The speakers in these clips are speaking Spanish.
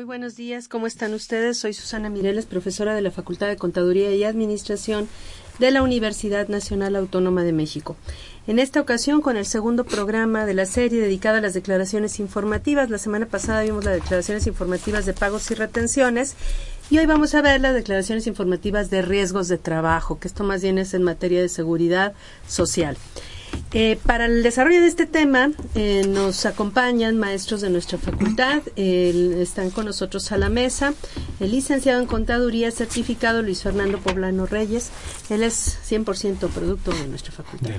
Muy buenos días, ¿cómo están ustedes? Soy Susana Mireles, profesora de la Facultad de Contaduría y Administración de la Universidad Nacional Autónoma de México. En esta ocasión, con el segundo programa de la serie dedicada a las declaraciones informativas, la semana pasada vimos las declaraciones informativas de pagos y retenciones y hoy vamos a ver las declaraciones informativas de riesgos de trabajo, que esto más bien es en materia de seguridad social. Eh, para el desarrollo de este tema eh, nos acompañan maestros de nuestra facultad. están con nosotros a la mesa el licenciado en Contaduría certificado Luis Fernando Poblano Reyes. Él es 100% producto de nuestra facultad.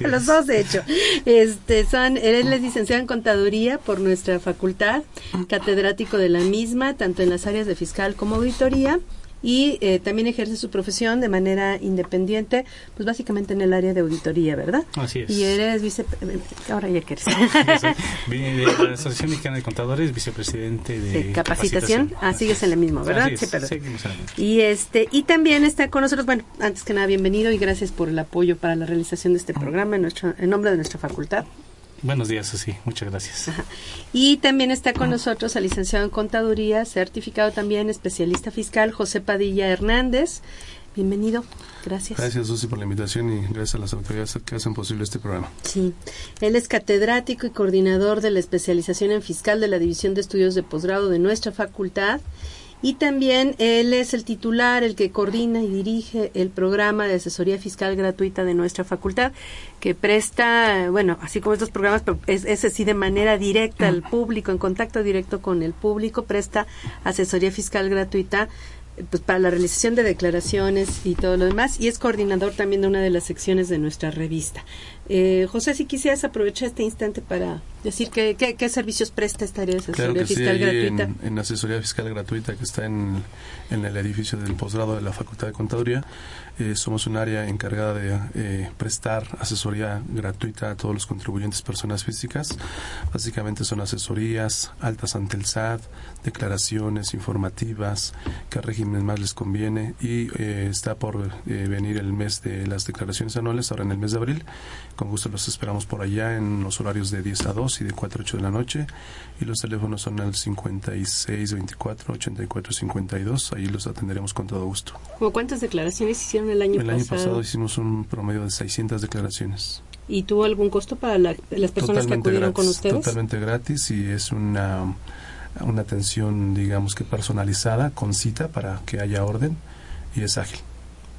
Los dos, de hecho. Este, son, él es licenciado en Contaduría por nuestra facultad, catedrático de la misma, tanto en las áreas de fiscal como auditoría y eh, también ejerce su profesión de manera independiente, pues básicamente en el área de auditoría, ¿verdad? Así es. Y eres vice... Ahora ya que eres. de la Asociación Mexicana de Contadores, vicepresidente de, capacitación. Ah, sigues en el mismo, ¿verdad? sí, perdón. seguimos en el mismo. Y, este, y también está con nosotros, bueno, antes que nada, bienvenido y gracias por el apoyo para la realización de este programa en, nuestro, en nombre de nuestra facultad. Buenos días, Susi. Muchas gracias. Ajá. Y también está con nosotros el licenciado en Contaduría, certificado también especialista fiscal, José Padilla Hernández. Bienvenido. Gracias. Gracias, Susi, por la invitación y gracias a las autoridades que hacen posible este programa. Sí. Él es catedrático y coordinador de la especialización en fiscal de la División de Estudios de Posgrado de nuestra facultad. Y también él es el titular, el que coordina y dirige el programa de asesoría fiscal gratuita de nuestra facultad, que presta, bueno, así como estos programas, pero es, es así de manera directa al público, en contacto directo con el público, presta asesoría fiscal gratuita pues para la realización de declaraciones y todo lo demás y es coordinador también de una de las secciones de nuestra revista. Eh, José, si quisieras aprovechar este instante para decir qué, qué, qué servicios presta esta área de asesoría Claro que sí, fiscal ahí gratuita. En, en asesoría fiscal gratuita que está en, en el edificio del posgrado de la Facultad de Contaduría. Eh, somos un área encargada de eh, prestar asesoría gratuita a todos los contribuyentes personas físicas. Básicamente son asesorías altas ante el SAT, declaraciones informativas, qué régimen más les conviene y eh, está por eh, venir el mes de las declaraciones anuales, ahora en el mes de abril. Con gusto los esperamos por allá en los horarios de 10 a 2 y de 4 a 8 de la noche y los teléfonos son el 56 24 84 52. Ahí los atenderemos con todo gusto. ¿Cómo ¿Cuántas declaraciones hicieron el año El año pasado? pasado hicimos un promedio de 600 declaraciones. ¿Y tuvo algún costo para la- las personas que acudieron con gratis, ustedes? Totalmente gratis y es una, una atención, digamos que personalizada, con cita para que haya orden y es ágil.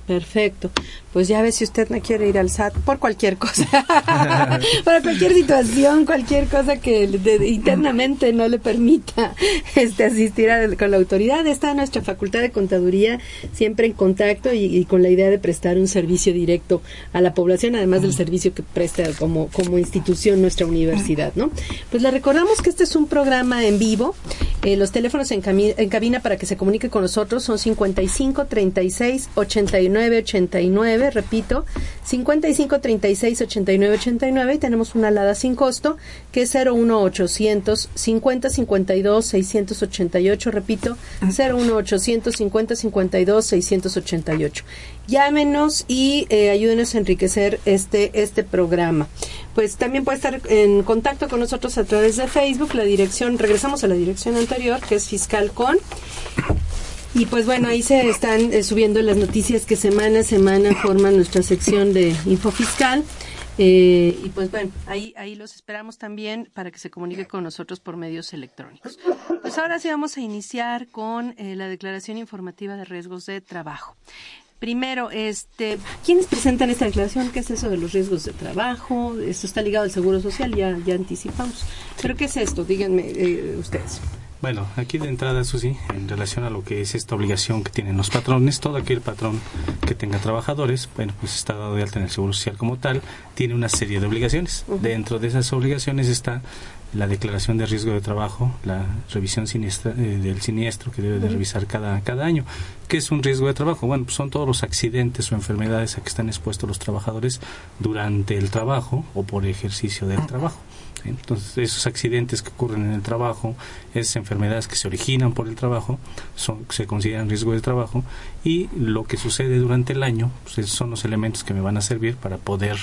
Perfecto. Pues ya ve si usted no quiere ir al SAT por cualquier cosa. Para cualquier situación, cualquier cosa que de- internamente no le permita este asistir a- con la autoridad. Está nuestra Facultad de Contaduría siempre en contacto y, y con la idea de prestar un servicio directo a la población, además del servicio que presta como, como institución nuestra universidad, ¿no? Pues le recordamos que este es un programa en vivo. Eh, los teléfonos en, cami- en cabina para que se comunique con nosotros son 55 36 89 89, repito, 55 36 89 89 y tenemos una alada sin costo que es 01800 50 52 688, repito, 01800 50 52 688. Llámenos y eh, ayúdenos a enriquecer este este programa. Pues también puede estar en contacto con nosotros a través de Facebook, la dirección, regresamos a la dirección anterior, que es Fiscal Con. Y pues bueno, ahí se están eh, subiendo las noticias que semana a semana forman nuestra sección de Info Fiscal. Eh, y pues bueno, ahí, ahí los esperamos también para que se comunique con nosotros por medios electrónicos. Pues ahora sí vamos a iniciar con eh, la declaración informativa de riesgos de trabajo. Primero, este, ¿quiénes presentan esta declaración? ¿Qué es eso de los riesgos de trabajo? Esto está ligado al seguro social, ya, ya anticipamos. Pero ¿qué es esto? Díganme eh, ustedes. Bueno, aquí de entrada, Susi, en relación a lo que es esta obligación que tienen los patrones, todo aquel patrón que tenga trabajadores, bueno, pues está dado de alta en el Seguro Social como tal, tiene una serie de obligaciones. Dentro de esas obligaciones está la declaración de riesgo de trabajo, la revisión siniestra, eh, del siniestro que debe de revisar cada, cada año. ¿Qué es un riesgo de trabajo? Bueno, pues son todos los accidentes o enfermedades a que están expuestos los trabajadores durante el trabajo o por ejercicio del trabajo. Entonces, esos accidentes que ocurren en el trabajo, esas enfermedades que se originan por el trabajo, son, se consideran riesgo de trabajo y lo que sucede durante el año pues, son los elementos que me van a servir para poder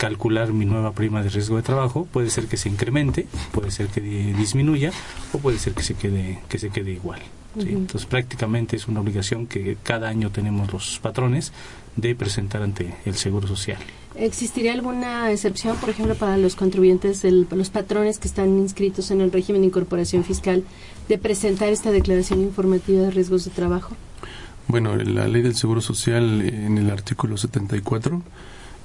calcular mi nueva prima de riesgo de trabajo puede ser que se incremente puede ser que di- disminuya o puede ser que se quede que se quede igual ¿sí? entonces prácticamente es una obligación que cada año tenemos los patrones de presentar ante el seguro social ¿Existiría alguna excepción, por ejemplo, para los contribuyentes, del- los patrones que están inscritos en el régimen de incorporación fiscal, de presentar esta declaración informativa de riesgos de trabajo? Bueno, la ley del Seguro Social eh, en el artículo 74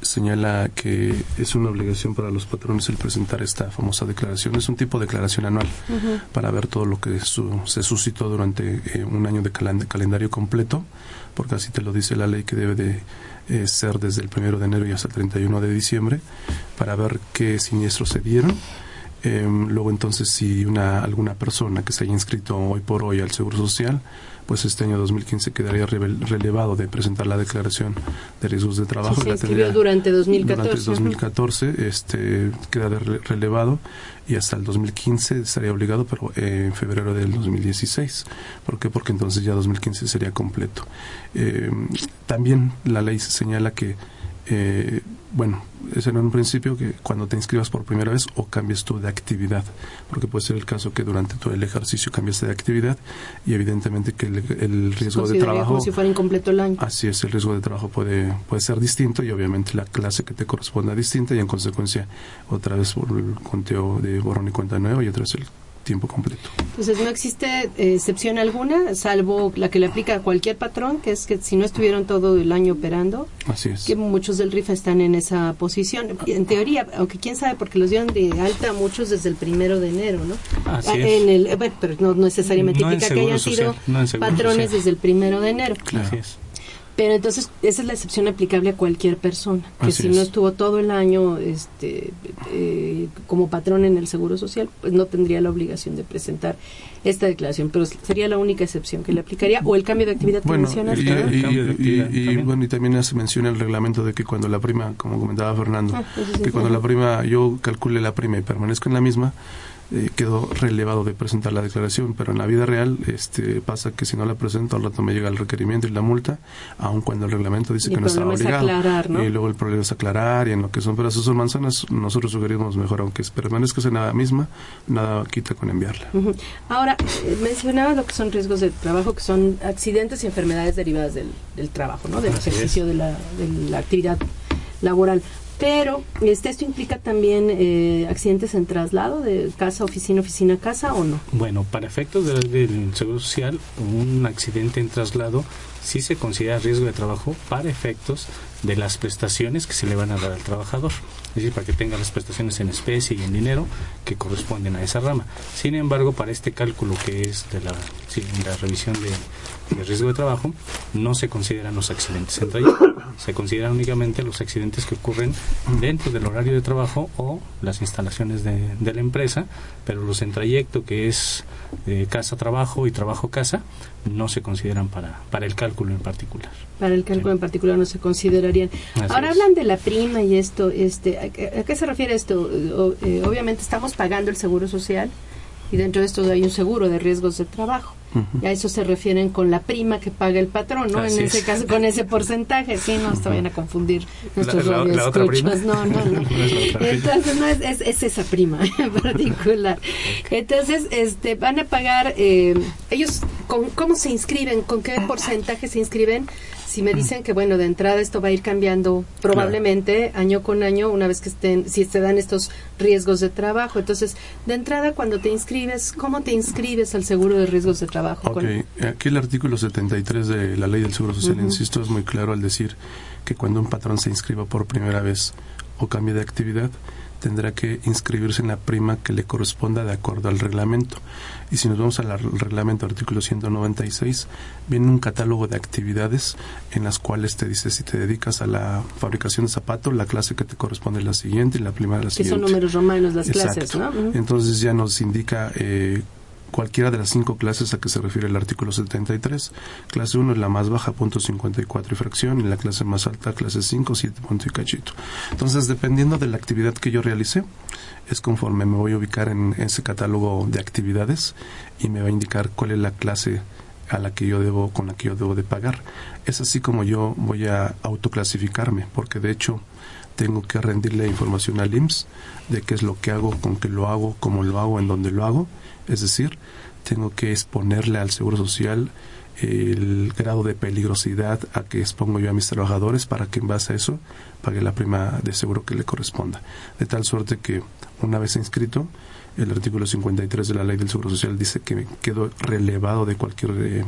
señala que es una obligación para los patrones el presentar esta famosa declaración. Es un tipo de declaración anual para ver todo lo que su- se suscitó durante eh, un año de calen- calendario completo, porque así te lo dice la ley que debe de eh, ser desde el primero de enero y hasta el 31 de diciembre, para ver qué siniestros se dieron. Em, luego entonces si una alguna persona que se haya inscrito hoy por hoy al Seguro Social, pues este año 2015 quedaría relevado de presentar la declaración de riesgos de trabajo. Sí, se inscribió durante 2014. durante el 2014 este, queda relevado y hasta el 2015 estaría obligado, pero eh, en febrero del 2016. ¿Por qué? Porque entonces ya 2015 sería completo. Eh, también la ley señala que, eh, bueno, es en un principio que cuando te inscribas por primera vez o cambies tú de actividad, porque puede ser el caso que durante todo el ejercicio cambiaste de actividad y evidentemente que el, el riesgo de trabajo... como si fuera incompleto el año. Así es, el riesgo de trabajo puede, puede ser distinto y obviamente la clase que te corresponda distinta y en consecuencia otra vez por el conteo de borrón y cuenta nueva y otra vez el tiempo completo. Entonces no existe eh, excepción alguna, salvo la que le aplica a cualquier patrón, que es que si no estuvieron todo el año operando, Así es. que muchos del RIF están en esa posición. En teoría, aunque quién sabe, porque los dieron de alta muchos desde el primero de enero, ¿no? Así Ah, es. en el, eh, bueno, pero no necesariamente No indica que hayan Social, sido no patrones Social. desde el primero de enero. Claro. Así es. Pero entonces esa es la excepción aplicable a cualquier persona, que Así si es. no estuvo todo el año este, eh, como patrón en el Seguro Social, pues no tendría la obligación de presentar esta declaración, pero sería la única excepción que le aplicaría, o el cambio de actividad que Bueno, mencionas. y, bueno, y también se menciona el reglamento de que cuando la prima, como comentaba Fernando, Ah, que cuando sí. la prima, yo calcule la prima y permanezca en la misma, eh, quedó relevado de presentar la declaración, pero en la vida real este pasa que si no la presento al rato me llega el requerimiento y la multa, aun cuando el reglamento dice el que no estaba es obligado. aclarar, ¿no? Y luego el problema es aclarar y en lo que son pedazos o manzanas, nosotros sugerimos mejor, aunque permanezcas en la misma, nada quita con enviarla. Ahora, eh, mencionabas lo que son riesgos de trabajo, que son accidentes y enfermedades derivadas del, del trabajo, ¿no? Del Así ejercicio de la, de la actividad laboral. Pero este, esto implica también eh, accidentes en traslado de casa, oficina, oficina, casa o no. Bueno, para efectos de- del Seguro Social, un accidente en traslado sí se considera riesgo de trabajo para efectos de las prestaciones que se le van a dar al trabajador. Es decir, para que tenga las prestaciones en especie y en dinero que corresponden a esa rama. Sin embargo, para este cálculo que es de la, sí, la revisión de, de riesgo de trabajo, no se consideran los accidentes en trayecto. Se consideran únicamente los accidentes que ocurren dentro del horario de trabajo o las instalaciones de, de la empresa, pero los en trayecto, que es eh, casa-trabajo y trabajo-casa, no se consideran para, para el cálculo en particular. Para el cálculo en particular no se considerarían. Así Ahora es. hablan de la prima y esto, este, ¿a, qué- a qué se refiere esto? O- eh, obviamente estamos pagando el seguro social y dentro de esto hay un seguro de riesgos de trabajo. Y a eso se refieren con la prima que paga el patrón, ¿no? Así en ese es. caso, con ese porcentaje, sí, no se vayan a confundir nuestros La- la- la otra radioescuchas. prima. No, no, no. Entonces, no es, es, es esa prima en particular. Entonces, este, van a pagar, eh, ellos, con, ¿cómo se inscriben? ¿Con qué porcentaje se inscriben? Si me dicen que, bueno, de entrada esto va a ir cambiando probablemente año con año una vez que estén, si se dan estos riesgos de trabajo. Entonces, de entrada, cuando te inscribes, ¿cómo te inscribes al seguro de riesgos de trabajo? Ok, Con- aquí el artículo 73 de la ley del Seguro Social, insisto, es muy claro al decir que cuando un patrón se inscriba por primera vez o cambie de actividad, tendrá que inscribirse en la prima que le corresponda de acuerdo al reglamento. Y si nos vamos al reglamento artículo 196, viene un catálogo de actividades en las cuales te dice si te dedicas a la fabricación de zapatos, la clase que te corresponde es la siguiente y la prima la siguiente. Que son números romanos las clases, ¿no? Entonces ya nos indica eh, cualquiera de las cinco clases a que se refiere el artículo 73. Clase 1 es la más baja, punto 54 y fracción, y la clase más alta, clase 5, 7 punto y cachito. Entonces, dependiendo de la actividad que yo realicé, es conforme me voy a ubicar en ese catálogo de actividades y me va a indicar cuál es la clase a la que yo debo, con la que yo debo de pagar. Es así como yo voy a autoclasificarme, porque de hecho tengo que rendirle información al IMSS de qué es lo que hago, con qué lo hago, cómo lo hago, en dónde lo hago es decir, tengo que exponerle al Seguro Social el grado de peligrosidad a que expongo yo a mis trabajadores para que en base a eso pague la prima de seguro que le corresponda. De tal suerte que una vez inscrito, el artículo 53 de la ley del Seguro Social dice que quedo relevado de cualquier eh,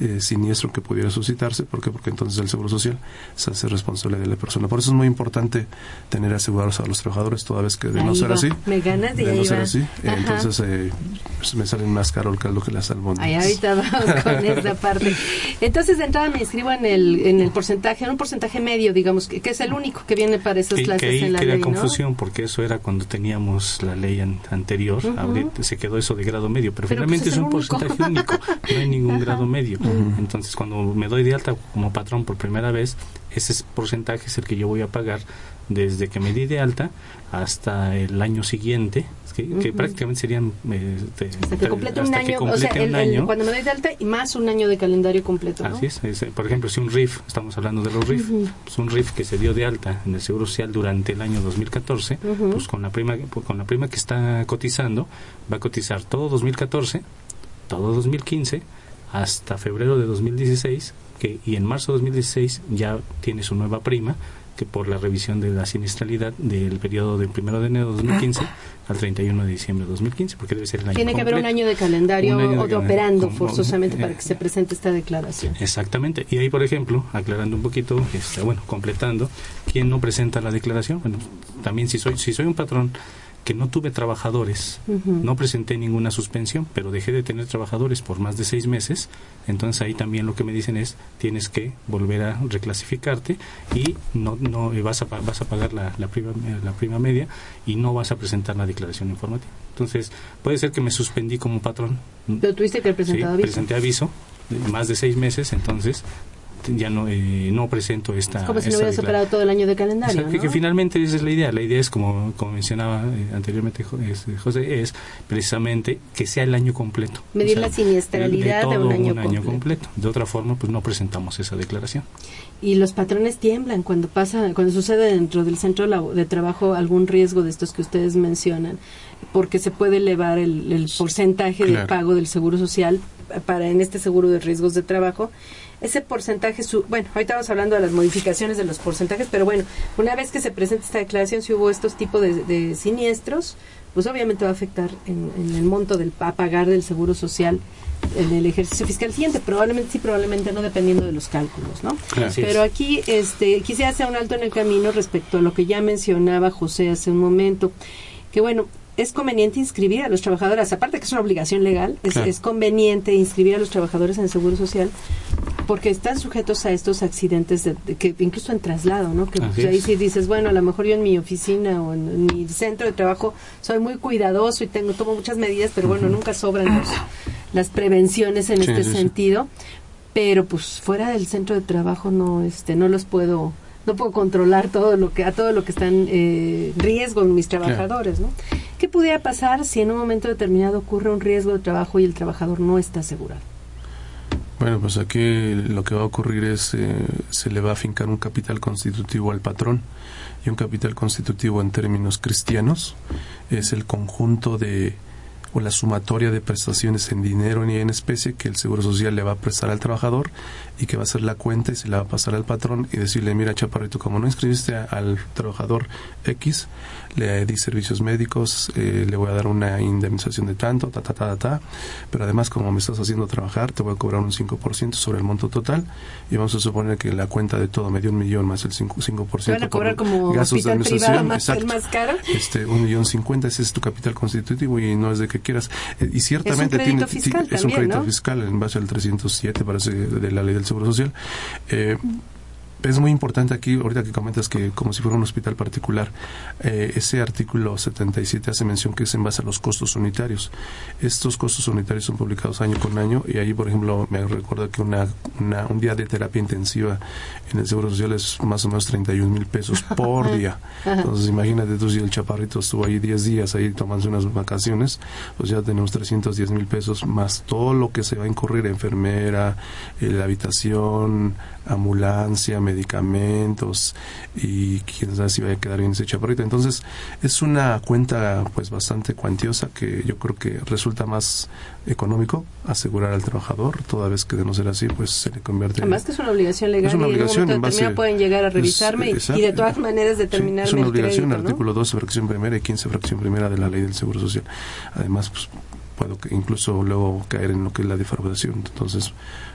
eh, siniestro que pudiera suscitarse. ¿Por qué? Porque entonces el Seguro Social se hace responsable de la persona. Por eso es muy importante tener asegurados a los trabajadores, toda vez que de no ser así. Me ganas de, no ser así, entonces eh, pues me salen más caro el caldo que las albóndigas. Ahí ahorita vamos con esa parte. Entonces de entrada me inscribo en el, en el porcentaje, en un porcentaje medio, digamos, que, es el único que viene para esas clases que ahí en la crea ley, confusión, porque eso era cuando teníamos la ley anterior, ahorita se quedó eso de grado medio, pero, Pero, finalmente pues, es, es un único. porcentaje único, no hay ningún grado medio. Entonces, cuando me doy de alta como patrón por primera vez, ese porcentaje es el que yo voy a pagar desde que me di de alta hasta el año siguiente, que, que prácticamente serían... de- Hasta que complete un hasta año, o sea, complete el- un el- año. cuando me doy de alta y más un año de calendario completo, ¿no? Así es, es, por ejemplo, si un RIF, estamos hablando de los RIF, pues un RIF que se dio de alta en el Seguro Social durante el año 2014, Ujú. pues con la prima pues con la prima que está cotizando, va a cotizar todo 2014, todo 2015, hasta febrero de 2016, que, y en marzo de 2016 ya tiene su nueva prima, que por la revisión de la siniestralidad del periodo del 1 de enero de 2015 al 31 de diciembre de 2015, porque debe ser el año Tiene que haber un año de calendario Un año de o de operando forzosamente eh, para que se presente esta declaración. Exactamente. Y ahí, por ejemplo, aclarando un poquito, este, bueno, completando, ¿quién no presenta la declaración? Bueno, también si soy, si soy un patrón que no tuve trabajadores, no presenté ninguna suspensión, pero dejé de tener trabajadores por más de seis meses, entonces ahí también lo que me dicen es tienes que volver a reclasificarte y no, no y vas a vas a pagar la, la prima la prima media y no vas a presentar la declaración informativa. Entonces puede ser que me suspendí como patrón. Pero tuviste que Sí, presentado aviso. presenté aviso más de seis meses, entonces ya no eh, no presento esta Es como si no declaración. operado todo el año de calendario, que- ¿no? que finalmente esa es la idea. La idea es, como, como mencionaba eh, anteriormente Jo- José, es precisamente que sea el año completo. Medir la siniestralidad de un año completo. De otra forma, pues no presentamos esa declaración. Y los patrones tiemblan cuando pasa, cuando sucede dentro del centro de trabajo algún riesgo de estos que ustedes mencionan, porque se puede elevar el, el porcentaje de Claro. pago del seguro social para en este seguro de riesgos de trabajo. Ese porcentaje, su, bueno, ahorita vamos hablando de las modificaciones de los porcentajes, pero bueno, una vez que se presente esta declaración, si hubo estos tipos de, de siniestros, pues obviamente va a afectar en, en el monto del a pagar del seguro social en el ejercicio fiscal siguiente, probablemente sí, probablemente no, dependiendo de los cálculos, ¿no? Así es. Pero aquí este, quisiera hacer un alto en el camino respecto a lo que ya mencionaba José hace un momento, que bueno, es conveniente inscribir a los trabajadores, aparte que es una obligación legal, es, Claro. es conveniente inscribir a los trabajadores en el Seguro Social porque están sujetos a estos accidentes, de, de que incluso en traslado, ¿no? Que pues, ahí sí dices, bueno, a lo mejor yo en mi oficina o en, en mi centro de trabajo soy muy cuidadoso y tengo tomo muchas medidas, pero bueno, nunca sobran los- las prevenciones en Sí, este sí, sentido pero pues fuera del centro de trabajo no este no los puedo no puedo controlar todo lo que a todo lo que están eh, riesgo mis trabajadores no qué pudiera pasar si en un momento determinado ocurre un riesgo de trabajo y el trabajador no está asegurado Bueno, pues aquí lo que va a ocurrir es, eh, se le va a fincar un capital constitutivo al patrón. Y un capital constitutivo en términos cristianos es el conjunto de o la sumatoria de prestaciones en dinero ni en especie que el Seguro Social le va a prestar al trabajador y que va a hacer la cuenta y se la va a pasar al patrón y decirle, mira, chaparrito, como no inscribiste al trabajador X, le di servicios médicos, eh, le voy a dar una indemnización de tanto, ta, ta, ta, ta, pero además como me estás haciendo trabajar, te voy a cobrar un 5% sobre el monto total y vamos a suponer que la cuenta de todo me dio un millón más el 5%, 5% van a cobrar como gastos de administración, más, exacto. más caro. Este, un millón cincuenta, ese es tu capital constitutivo y no es de que quieras. Eh, y ciertamente crédito tiene, fiscal es un crédito ¿no? fiscal en base al 307, parece, de la ley del Seguro Social. Eh, es muy importante aquí, ahorita que comentas que como si fuera un hospital particular, eh, ese artículo 77 hace mención que es en base a los costos unitarios. Estos costos unitarios son publicados año con año y ahí, por ejemplo, me recuerdo que una, una- un día de terapia intensiva en el Seguro Social es más o menos 31 mil pesos por día. Entonces, imagínate tú si el chaparrito estuvo ahí 10 días ahí tomándose unas vacaciones, pues ya tenemos 310 mil pesos más todo lo que se va a incurrir, enfermera, eh, la habitación, ambulancia, medicamentos y quién sabe si va a quedar bien ese chaparrito. Entonces, es una cuenta pues bastante cuantiosa que yo creo que resulta más económico asegurar al trabajador, toda vez que de no ser así, pues se le convierte Además que es una obligación legal Es una y en un obligación en base- pueden llegar a revisarme y- de todas maneras Sí, determinarme es una obligación, crédito, ¿no? artículo 12, fracción primera y 15, fracción primera de la ley del Seguro Social. Además, pues puedo incluso luego caer en lo que es la defraudación. Entonces,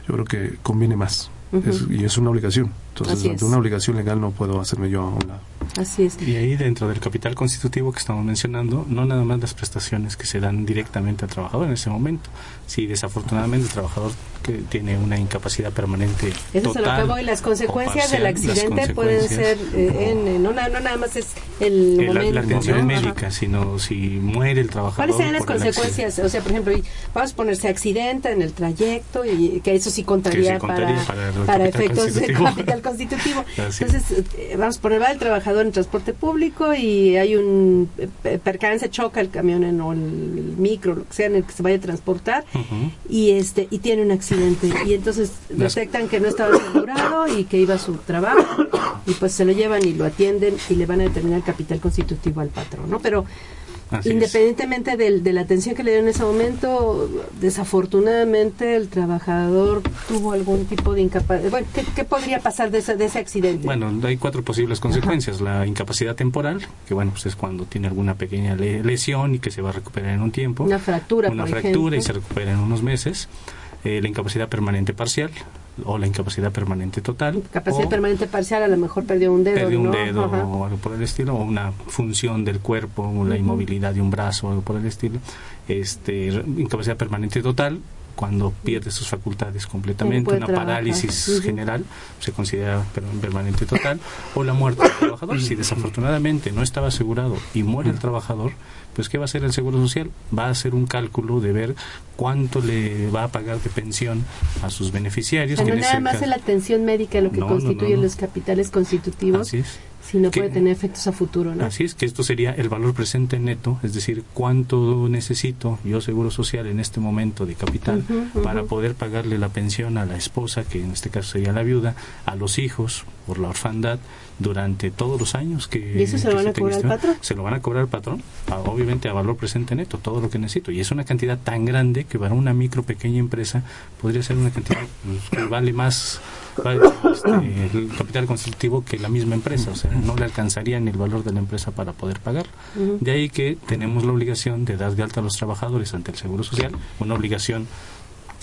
yo creo que conviene más. Es- y es una obligación. Entonces, Así ante es. una obligación legal no puedo hacerme yo a un lado. Así es. Y ahí dentro del capital constitutivo que estamos mencionando, no nada más las prestaciones que se dan directamente al trabajador en ese momento. Si desafortunadamente el trabajador que tiene una incapacidad permanente Eso es a lo que total voy. Las consecuencias del parcial, accidente pueden ser, eh, en, no, na- no nada más es el eh, la- momento. la, atención ¿no? médica, Ajá. sino si muere el trabajador. ¿Cuáles serían las consecuencias? O sea, por ejemplo, vamos a ponerse accidente en el trayecto y que eso sí contaría, Que sí contaría para, efectos de capital constitutivo. Así Entonces, eh, vamos a poner, va el trabajador en transporte público y hay un percance, choca el camión en, o el micro, lo que sea, en el que se vaya a transportar y este y tiene un accidente y entonces detectan que no estaba asegurado y que iba a su trabajo y pues se lo llevan y lo atienden y le van a determinar el capital constitutivo al patrón, ¿no? Pero Así independientemente del- de la atención que le dieron en ese momento, desafortunadamente el trabajador tuvo algún tipo de incapacidad. Bueno, ¿qué, qué podría pasar de ese, de ese accidente? Bueno, hay cuatro posibles consecuencias. La incapacidad temporal, que bueno, pues es cuando tiene alguna pequeña le- lesión y que se va a recuperar en un tiempo. una fractura, Una por fractura y se recupera en unos meses. Eh, la incapacidad permanente parcial o la incapacidad permanente total. Capacidad permanente parcial, a lo mejor perdió un dedo. perdió un ¿no? dedo Ajá. o algo por el estilo, o una función del cuerpo, o la inmovilidad de un brazo o algo por el estilo. Este, incapacidad permanente total, cuando pierde sus facultades completamente, una trabajar. parálisis general, se considera per- permanente total, o la muerte del trabajador. Si desafortunadamente no estaba asegurado y muere el trabajador, pues ¿qué va a hacer el Seguro Social? Va a hacer un cálculo de ver cuánto le va a pagar de pensión a sus beneficiarios. que no nada más la atención médica lo que No, no, constituye no, no. los capitales constitutivos, Así es. sino Que- puede tener efectos a futuro, ¿no? Así es, que esto sería el valor presente neto, es decir, cuánto necesito yo seguro social en este momento de capital para poder pagarle la pensión a la esposa, que en este caso sería la viuda, a los hijos por la orfandad durante todos los años que ¿Y eso se lo van a cobrar al este- patrón? Se lo van a cobrar al patrón, a- obviamente a valor presente neto, todo lo que necesito. Y es una cantidad tan grande que para una micro pequeña empresa podría ser una cantidad pues, que vale más vale, este, el capital constitutivo que la misma empresa, o sea, no le alcanzaría ni el valor de la empresa para poder pagar. De ahí que tenemos la obligación de dar de alta a los trabajadores ante el Seguro Social, una obligación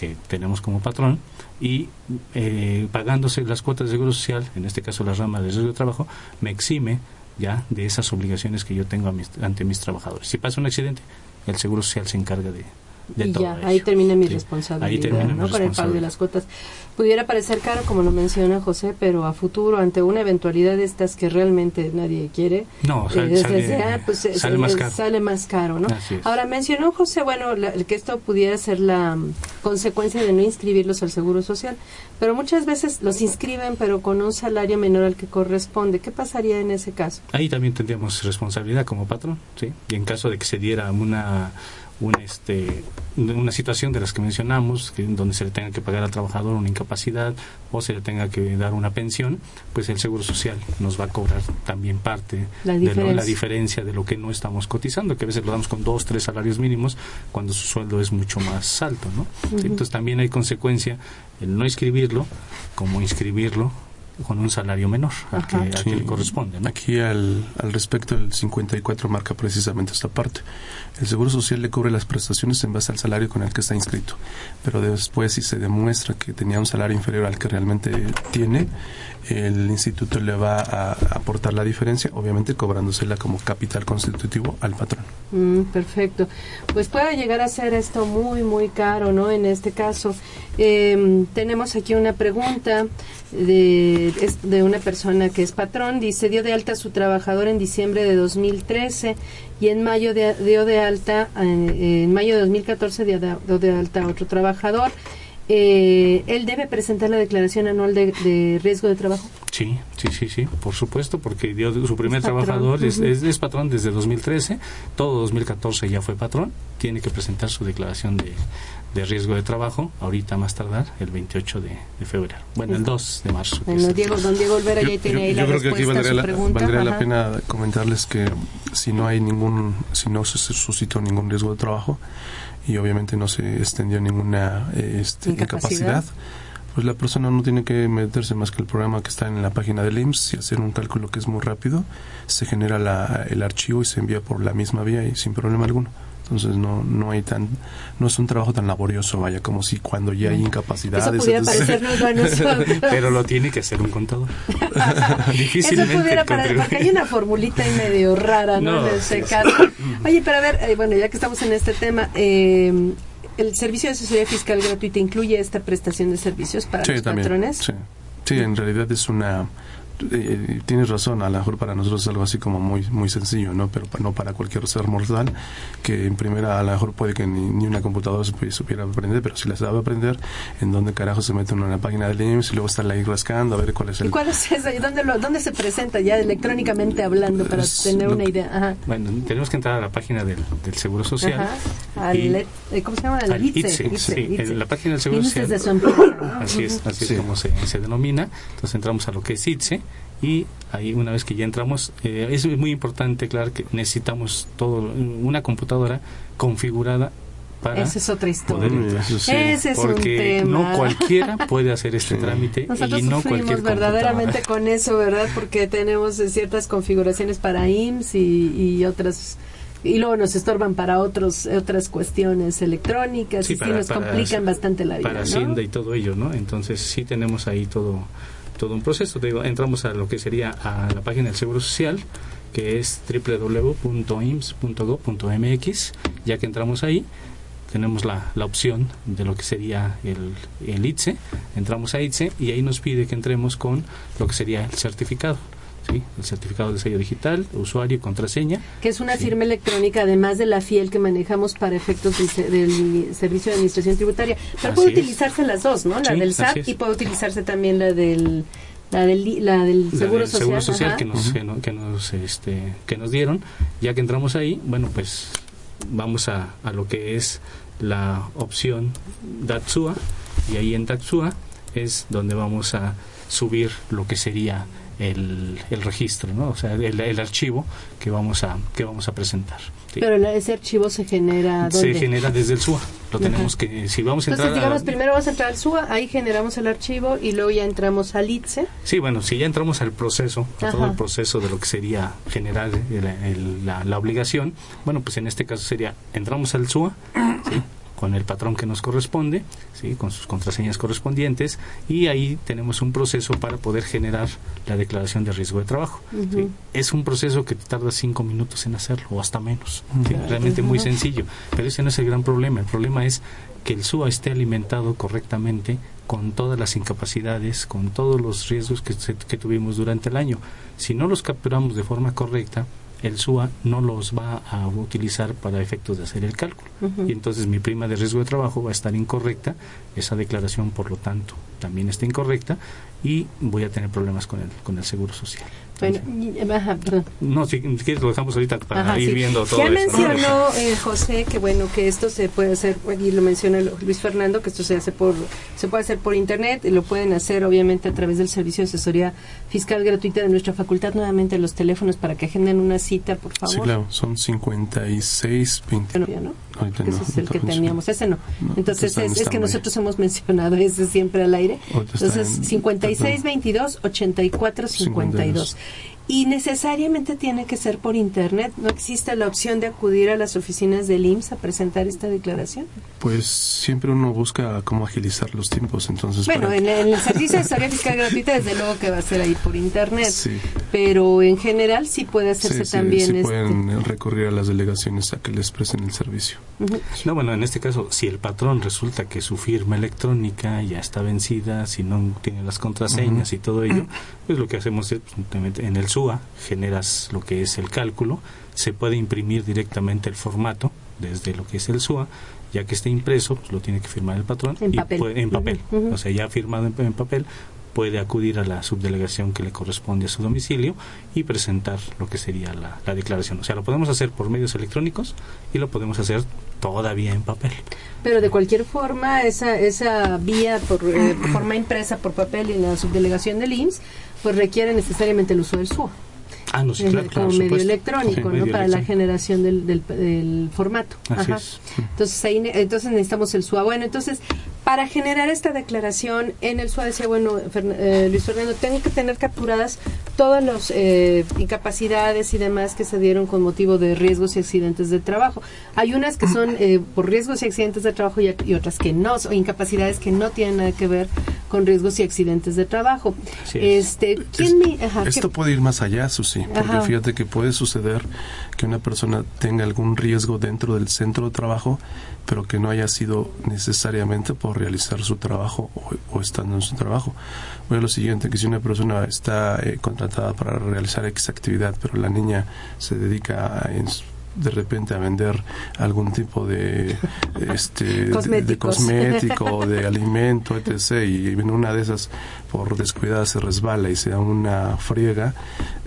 que tenemos como patrón, y eh, pagándose las cuotas de Seguro Social, en este caso la rama de riesgo de trabajo, me exime ya de esas obligaciones que yo tengo a mis- ante mis trabajadores. Si pasa un accidente, el Seguro Social se encarga de, de y todo ya, ello. ahí termina mi Sí, responsabilidad, ahí termina mi ¿no? Con el pago de las cuotas. Pudiera parecer caro, como lo menciona José, pero a futuro, ante una eventualidad de estas que realmente nadie quiere, No, sale, eh, sale- sea, pues, eh, sale eh, más caro. sale más caro, ¿no? Ahora, mencionó José, bueno, la- que esto pudiera ser la mm, consecuencia de no inscribirlos al Seguro Social, pero muchas veces los inscriben, pero con un salario menor al que corresponde. ¿Qué pasaría en ese caso? Ahí también tendríamos responsabilidad como patrón, ¿sí? Y en caso de que se diera una, un este una situación de las que mencionamos que donde se le tenga que pagar al trabajador una incapacidad o se le tenga que dar una pensión pues el seguro social nos va a cobrar también parte La de lo- la diferencia. de lo que no estamos cotizando que a veces lo damos con dos tres salarios mínimos cuando su sueldo es mucho más alto no entonces también hay consecuencia el no inscribirlo como inscribirlo con un salario menor al que, al que le corresponde ¿no? Aquí al, al respecto el 54 marca precisamente esta parte. El Seguro Social le cubre las prestaciones en base al salario con el que está inscrito, pero después si se demuestra que tenía un salario inferior al que realmente tiene, el instituto le va a aportar la diferencia, obviamente cobrándosela como capital constitutivo al patrón. Mm, perfecto. Pues puede llegar a ser esto muy, muy caro, ¿no? En este caso. Eh, tenemos aquí una pregunta de, de una persona que es patrón. Dice, dio de alta a su trabajador en diciembre de 2013 y en mayo de- dio de alta, eh, en mayo de 2014 dio de, dio de alta a otro trabajador. Eh, él debe presentar la declaración anual de, de riesgo de trabajo. Sí, sí, sí, sí, por supuesto, porque dio su primer Es patrón, trabajador, es, es- es patrón desde 2013, todo 2014 ya fue patrón, tiene que presentar su declaración de, de riesgo de trabajo, ahorita más tardar, el 28 de, de febrero, bueno, el 2 de marzo. Bueno, Diego, don Diego Olvera ya tiene ahí la creo que aquí respuesta a valdría, la, valdría la pena comentarles que si no hay ningún, si no se suscitó ningún riesgo de trabajo y obviamente no se extendió ninguna eh, este, Incapacidad. incapacidad, pues la persona no tiene que meterse más que el programa que está en la página del IMSS y hacer un cálculo que es muy rápido, se genera la- el archivo y se envía por la misma vía y sin problema alguno. Entonces no no hay tan no es un trabajo tan laborioso, vaya, como si cuando ya hay incapacidades. Eso pudiera entonces- parecernos a nosotros. Pero lo tiene que hacer un contador. Eso Difícilmente pudiera parecer, contribuye. porque hay una formulita ahí medio rara, ¿no? No, en ese caso. Oye, pero a ver, eh, bueno, ya que estamos en este tema, eh, ¿el servicio de asesoría fiscal gratuita incluye esta prestación de servicios para Sí, los también. patrones? Sí. Sí, en realidad es una... eh, tienes razón, a lo mejor para nosotros es algo así como muy muy sencillo, ¿no? Pero no para cualquier ser mortal, que en primera a lo mejor puede que ni, ni una computadora supi- supiera aprender, pero si la sabe aprender, ¿en dónde carajo se mete uno en la página del IMSS y luego está ahí rascando a ver cuál es ¿Y el... cuál es esa? ¿Y ¿Dónde, lo, ¿Dónde se presenta ya electrónicamente hablando para Es tener lo- una idea? Ajá. Bueno, tenemos que entrar a la página del, del Seguro Social. Ajá. Al, y- eh, ¿Cómo se llama? Al al ITSE. ITSE, ITSE, sí, ITSE. en la página del Seguro Social. de su empresa, ¿no? Así es, así Sí. es como se, se denomina. Entonces entramos a lo que es ITSE y ahí una vez que ya entramos, eh, es muy importante, claro, que necesitamos todo, una computadora configurada para Esa es otra historia. Ese es un tema. no cualquiera puede hacer este trámite Nosotros y no cualquier verdaderamente con eso, ¿verdad? Porque tenemos ciertas configuraciones para IMSS y, y otras y luego nos estorban para otros otras cuestiones electrónicas Sí, y sí nos para- complican bastante la vida, para ¿no? Hacienda y todo ello, ¿no? Entonces sí tenemos ahí todo todo un proceso. Digo, entramos a lo que sería a la página del Seguro Social, que es www.ims.gov.mx. Ya que entramos ahí, tenemos la, la opción de lo que sería el, el ITSE. Entramos a ITSE y ahí nos pide que entremos con lo que sería el certificado. ¿Sí? El certificado de sello digital, usuario y contraseña. Que es una Sí. firma electrónica, además de la FIEL que manejamos para efectos del, se- del Servicio de Administración Tributaria. Pero Así puede es. utilizarse las dos, ¿no? La Sí, del SAT y puede utilizarse también la del la del, la del la Seguro del Social. Seguro Social ajá. que nos, que, no- que nos, este, que nos dieron. Ya que entramos ahí, bueno, pues vamos a, a lo que es la opción DATSUA y ahí en DATSUA es donde vamos a subir lo que sería el, el registro, ¿no? O sea, el, el archivo que vamos a que vamos a presentar. ¿sí? Pero ese archivo se genera Se ¿dónde? genera desde el SUA. Lo Ajá. tenemos que si vamos a Entonces, entrar a- digamos, primero vamos a entrar al SUA, ahí generamos el archivo y luego ya entramos al ITSE. Sí, bueno, si ya entramos al proceso, a todo el proceso de lo que sería generar el- el- la, la obligación, bueno, pues en este caso sería, entramos al SUA, ¿sí? Con el patrón que nos corresponde, ¿sí? con sus contraseñas correspondientes, y ahí tenemos un proceso para poder generar la declaración de riesgo de trabajo. Es un proceso que tarda cinco minutos en hacerlo, o hasta menos. Realmente muy sencillo, pero ese no es el gran problema. El problema es que el SUA esté alimentado correctamente con todas las incapacidades, con todos los riesgos que, que tuvimos durante el año. Si no los capturamos de forma correcta, el SUA no los va a utilizar para efectos de hacer el cálculo. Y entonces mi prima de riesgo de trabajo va a estar incorrecta, esa declaración por lo tanto también está incorrecta y voy a tener problemas con el, con el seguro social. No, si, quieres lo dejamos ahorita para ir viendo todo Ya mencionó eh, José que bueno que esto se puede hacer y lo menciona Luis Fernando que esto se hace por se puede hacer por internet y lo pueden hacer obviamente a través del servicio de asesoría fiscal gratuita de nuestra facultad nuevamente los teléfonos para que agenden una cita por favor. Sí claro son 56 20. Bueno, ¿no? Ese es el que teníamos ese no, entonces es, que nosotros hemos mencionado ese siempre al aire. Entonces 56 22 84 52 y necesariamente tiene que ser por internet. ¿No existe la opción de acudir a las oficinas del IMSS a presentar esta declaración? Pues siempre uno busca cómo agilizar los tiempos, entonces... Bueno, en, el servicio de asesoría fiscal gratuita desde luego que va a ser ahí por internet, pero en general sí puede hacerse también... Sí, pueden recurrir a las delegaciones a que les presten el servicio. No, bueno, en este caso, si el patrón resulta que su firma electrónica ya está vencida, si no tiene las contraseñas y todo ello, pues lo que hacemos es simplemente en el SUA generas lo que es el cálculo, se puede imprimir directamente el formato desde lo que es el SUA, ya que esté impreso, pues lo tiene que firmar el patrón en papel, en papel. o sea, ya firmado en, papel, puede acudir a la subdelegación que le corresponde a su domicilio y presentar lo que sería la, declaración. O sea, lo podemos hacer por medios electrónicos y lo podemos hacer todavía en papel. Pero de cualquier forma, esa, esa vía por eh, forma impresa por papel y la subdelegación del IMSS, pues requiere necesariamente el uso del SUA. Ah, no, sí, claro, como medio electrónico, ¿no? Para la generación del, del, formato. Ajá. Entonces, ahí, entonces necesitamos el SUA. Bueno, entonces, para generar esta declaración en el SUA decía, bueno, eh, Luis Fernando, tengo que tener capturadas todas las eh, incapacidades y demás que se dieron con motivo de riesgos y accidentes de trabajo. Hay unas que son eh, por riesgos y accidentes de trabajo y, otras que no, o incapacidades que no tienen nada que ver con riesgos y accidentes de trabajo. este, esto puede ir más allá, Susi, porque fíjate que puede suceder que una persona tenga algún riesgo dentro del centro de trabajo, pero que no haya sido necesariamente por realizar su trabajo o, estando en su trabajo. A lo siguiente, que si una persona está eh, contratada para realizar X actividad, pero la niña se dedica a, de repente a vender algún tipo de este de, cosmético de alimento etc. Y en una de esas por descuidada se resbala y se da una friega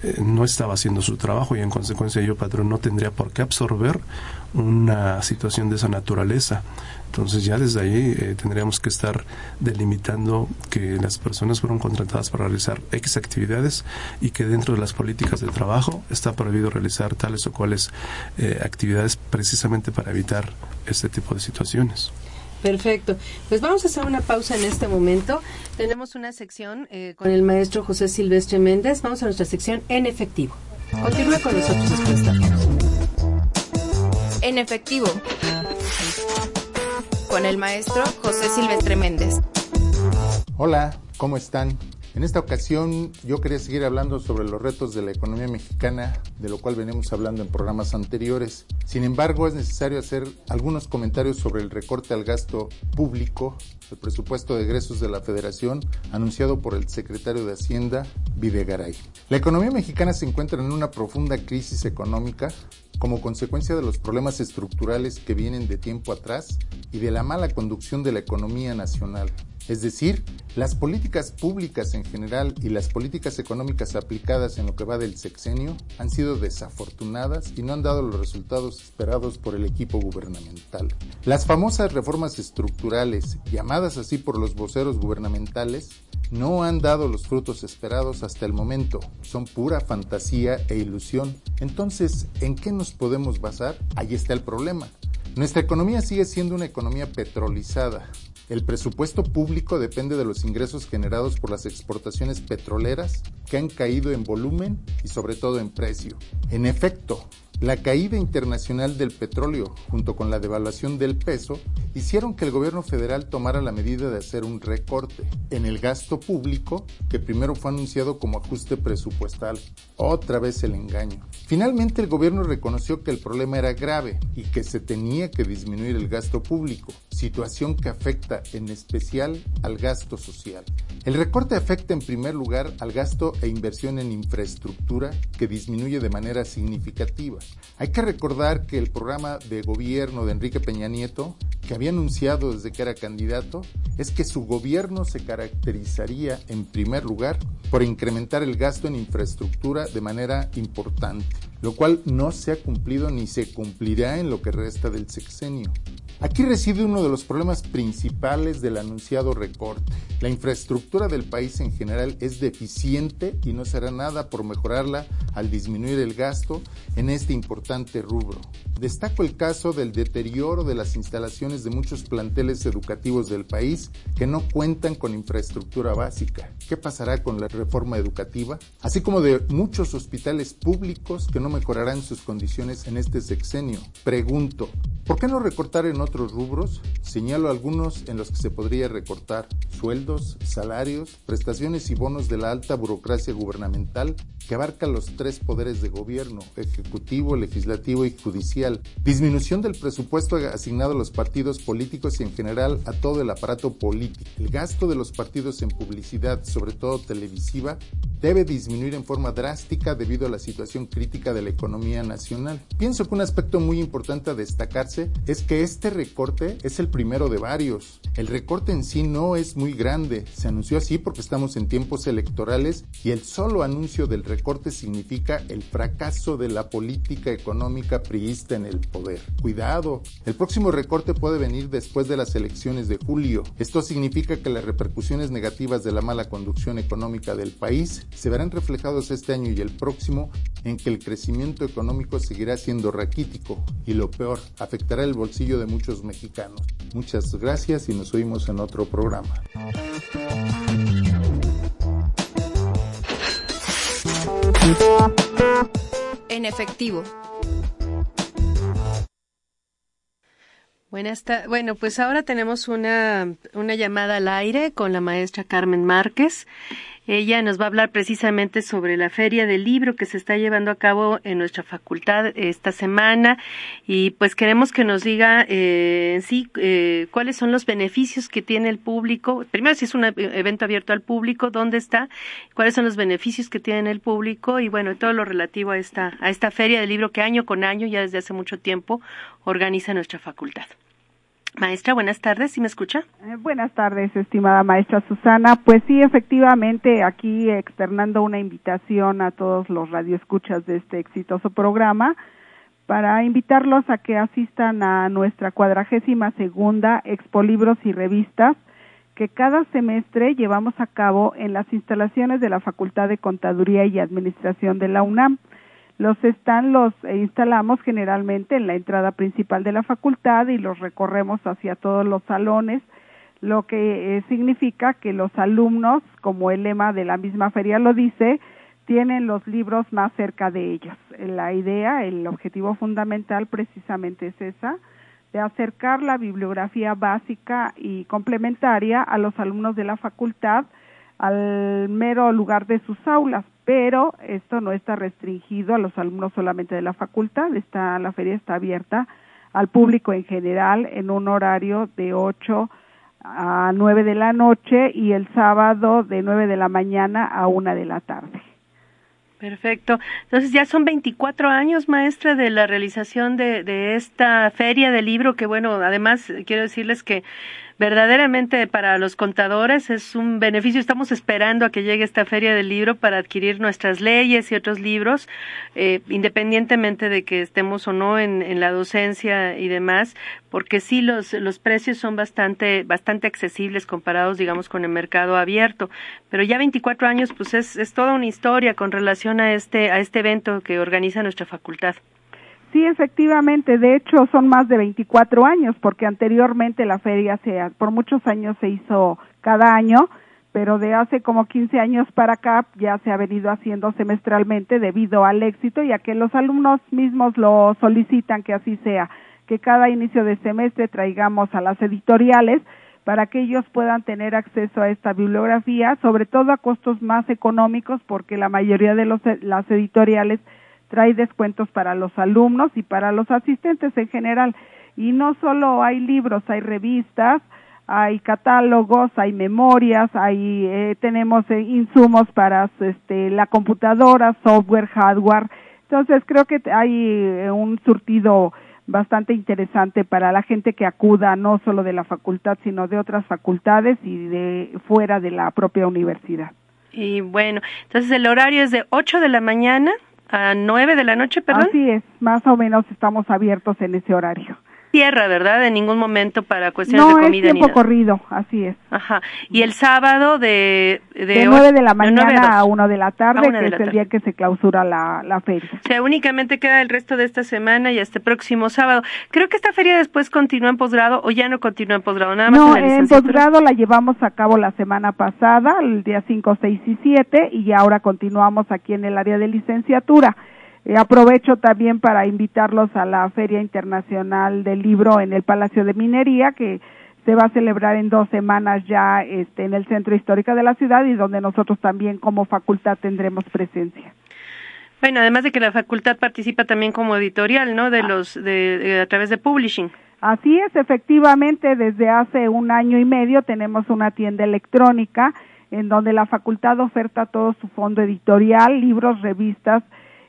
eh, no estaba haciendo su trabajo y en consecuencia yo patrón no tendría por qué absorber una situación de esa naturaleza entonces ya desde ahí eh, tendríamos que estar delimitando que las personas fueron contratadas para realizar X actividades y que dentro de las políticas de trabajo está prohibido realizar tales o cuales eh, actividades precisamente para evitar este tipo de situaciones. Perfecto. Pues vamos a hacer una pausa en este momento. Tenemos una sección eh, con el maestro José Silvestre Méndez. Vamos a nuestra sección en efectivo. Continúe con nosotros después. En efectivo con el maestro José Silvestre Méndez. Hola, ¿cómo están? En esta ocasión yo quería seguir hablando sobre los retos de la economía mexicana, de lo cual venimos hablando en programas anteriores. Sin embargo, es necesario hacer algunos comentarios sobre el recorte al gasto público, el presupuesto de egresos de la Federación, anunciado por el secretario de Hacienda, Videgaray. La economía mexicana se encuentra en una profunda crisis económica como consecuencia de los problemas estructurales que vienen de tiempo atrás y de la mala conducción de la economía nacional. Es decir, las políticas públicas en general y las políticas económicas aplicadas en lo que va del sexenio han sido desafortunadas y no han dado los resultados esperados por el equipo gubernamental. Las famosas reformas estructurales, llamadas así por los voceros gubernamentales, no han dado los frutos esperados hasta el momento, son pura fantasía e ilusión. Entonces, ¿en qué nos podemos basar? Ahí está el problema. Nuestra economía sigue siendo una economía petrolizada. El presupuesto público depende de los ingresos generados por las exportaciones petroleras que han caído en volumen y sobre todo en precio. En efecto, La caída internacional del petróleo, junto con la devaluación del peso, hicieron que el gobierno federal tomara la medida de hacer un recorte en el gasto público, que primero fue anunciado como ajuste presupuestal. Otra vez el engaño. Finalmente el gobierno reconoció que el problema era grave y que se tenía que disminuir el gasto público, situación que afecta en especial al gasto social. El recorte afecta en primer lugar al gasto e inversión en infraestructura que disminuye de manera significativa. Hay que recordar que el programa de gobierno de Enrique Peña Nieto, que había anunciado desde que era candidato, es que su gobierno se caracterizaría en primer lugar por incrementar el gasto en infraestructura de manera importante, lo cual no se ha cumplido ni se cumplirá en lo que resta del sexenio. Aquí reside uno de los problemas principales del anunciado recorte. La infraestructura del país en general es deficiente y no será nada por mejorarla al disminuir el gasto en este importante rubro. Destaco el caso del deterioro de las instalaciones de muchos planteles educativos del país que no cuentan con infraestructura básica. ¿Qué pasará con la reforma educativa? Así como de muchos hospitales públicos que no mejorarán sus condiciones en este sexenio. Pregunto, ¿por qué no recortar en otros rubros? Señalo algunos en los que se podría recortar sueldos, salarios, prestaciones y bonos de la alta burocracia gubernamental que abarca los tres poderes de gobierno, ejecutivo, legislativo y judicial, disminución del presupuesto asignado a los partidos políticos y en general a todo el aparato político, el gasto de los partidos en publicidad, sobre todo televisiva, debe disminuir en forma drástica debido a la situación crítica de la economía nacional. Pienso que un aspecto muy importante a destacarse es que este recorte es el primero de varios. El recorte en sí no es muy grande, se anunció así porque estamos en tiempos electorales y el solo anuncio del recorte significa el fracaso de la política económica priista en el poder. Cuidado, el próximo recorte puede venir después de las elecciones de julio. Esto significa que las repercusiones negativas de la mala conducción económica del país se verán reflejados este año y el próximo en que el crecimiento económico seguirá siendo raquítico y lo peor, afectará el bolsillo de muchos mexicanos. Muchas gracias y nos oímos en otro programa. En efectivo. Buenas bueno, pues ahora tenemos una, una llamada al aire con la maestra Carmen Márquez. Ella nos va a hablar precisamente sobre la feria del libro que se está llevando a cabo en nuestra facultad esta semana y pues queremos que nos diga eh, sí eh, cuáles son los beneficios que tiene el público. Primero, si es un evento abierto al público, dónde está, cuáles son los beneficios que tiene el público y bueno, todo lo relativo a esta, a esta feria del libro que año con año, ya desde hace mucho tiempo, organiza nuestra facultad. Maestra, buenas tardes, ¿sí me escucha? Eh, buenas tardes, estimada maestra Susana. Pues sí, efectivamente, aquí externando una invitación a todos los radioescuchas de este exitoso programa para invitarlos a que asistan a nuestra cuadragésima segunda Expo Libros y Revistas que cada semestre llevamos a cabo en las instalaciones de la Facultad de Contaduría y Administración de la UNAM. Los están los instalamos generalmente en la entrada principal de la facultad y los recorremos hacia todos los salones, lo que eh, significa que los alumnos, como el lema de la misma feria lo dice, tienen los libros más cerca de ellos. La idea, el objetivo fundamental precisamente es esa, de acercar la bibliografía básica y complementaria a los alumnos de la facultad al mero lugar de sus aulas, pero esto no está restringido a los alumnos solamente de la facultad, está, la feria está abierta al público en general en un horario de 8 a 9 de la noche y el sábado de 9 de la mañana a 1 de la tarde. Perfecto. Entonces ya son 24 años, maestra, de la realización de, de esta feria del libro, que bueno, además quiero decirles que verdaderamente para los contadores es un beneficio. Estamos esperando a que llegue esta feria del libro para adquirir nuestras leyes y otros libros, eh, independientemente de que estemos o no en, en, la docencia y demás, porque sí los, los precios son bastante, bastante accesibles comparados, digamos, con el mercado abierto. Pero ya 24 años, pues es, es toda una historia con relación a este, a este evento que organiza nuestra facultad. Sí, efectivamente. De hecho, son más de 24 años, porque anteriormente la feria se, por muchos años se hizo cada año, pero de hace como 15 años para acá ya se ha venido haciendo semestralmente debido al éxito y a que los alumnos mismos lo solicitan que así sea, que cada inicio de semestre traigamos a las editoriales para que ellos puedan tener acceso a esta bibliografía, sobre todo a costos más económicos, porque la mayoría de los, las editoriales trae descuentos para los alumnos y para los asistentes en general. Y no solo hay libros, hay revistas, hay catálogos, hay memorias, hay eh, tenemos eh, insumos para este la computadora, software, hardware. Entonces creo que hay eh, un surtido bastante interesante para la gente que acuda no solo de la facultad, sino de otras facultades y de fuera de la propia universidad. Y bueno, entonces el horario es de 8 de la mañana a 9 de la noche, perdón. Así es, más o menos estamos abiertos en ese horario tierra, ¿verdad? En ningún momento para cuestiones de comida. No, es tiempo corrido, así es. Ajá. Y el sábado de... De, de 9 de la mañana a 1 de la tarde, que es el día que se clausura la, la feria. O sea, únicamente queda el resto de esta semana y este próximo sábado. Creo que esta feria después continúa en posgrado o ya no continúa en posgrado, nada más no, en, en posgrado la llevamos a cabo la semana pasada, el día 5, 6 y 7, y ahora continuamos aquí en el área de licenciatura. Eh, aprovecho también para invitarlos a la Feria Internacional del Libro en el Palacio de Minería, que se va a celebrar en dos semanas ya este, en el Centro Histórico de la ciudad y donde nosotros también como facultad tendremos presencia. Bueno, además de que la facultad participa también como editorial, ¿no? De ah. los de, a través de publishing. Así es, efectivamente, desde hace un año y medio tenemos una tienda electrónica en donde la facultad oferta todo su fondo editorial, libros, revistas,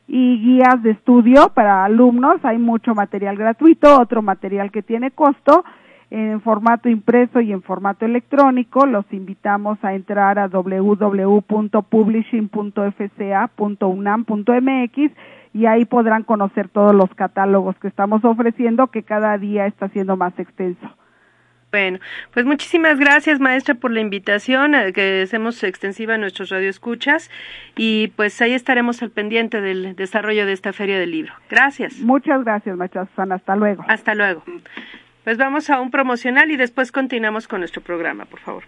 y guías de estudio para alumnos. Hay mucho material gratuito, otro material que tiene costo en formato impreso y en formato electrónico. Los invitamos a entrar a www.publishing.fca.unam.mx y ahí podrán conocer todos los catálogos que estamos ofreciendo que cada día está siendo más extenso. Bueno, pues muchísimas gracias, maestra, por la invitación que hacemos extensiva a nuestros radioescuchas y pues ahí estaremos al pendiente del desarrollo de esta feria del libro. Gracias. Muchas gracias, maestra Susana. Hasta luego. Hasta luego. Pues vamos a un promocional y después continuamos con nuestro programa, por favor.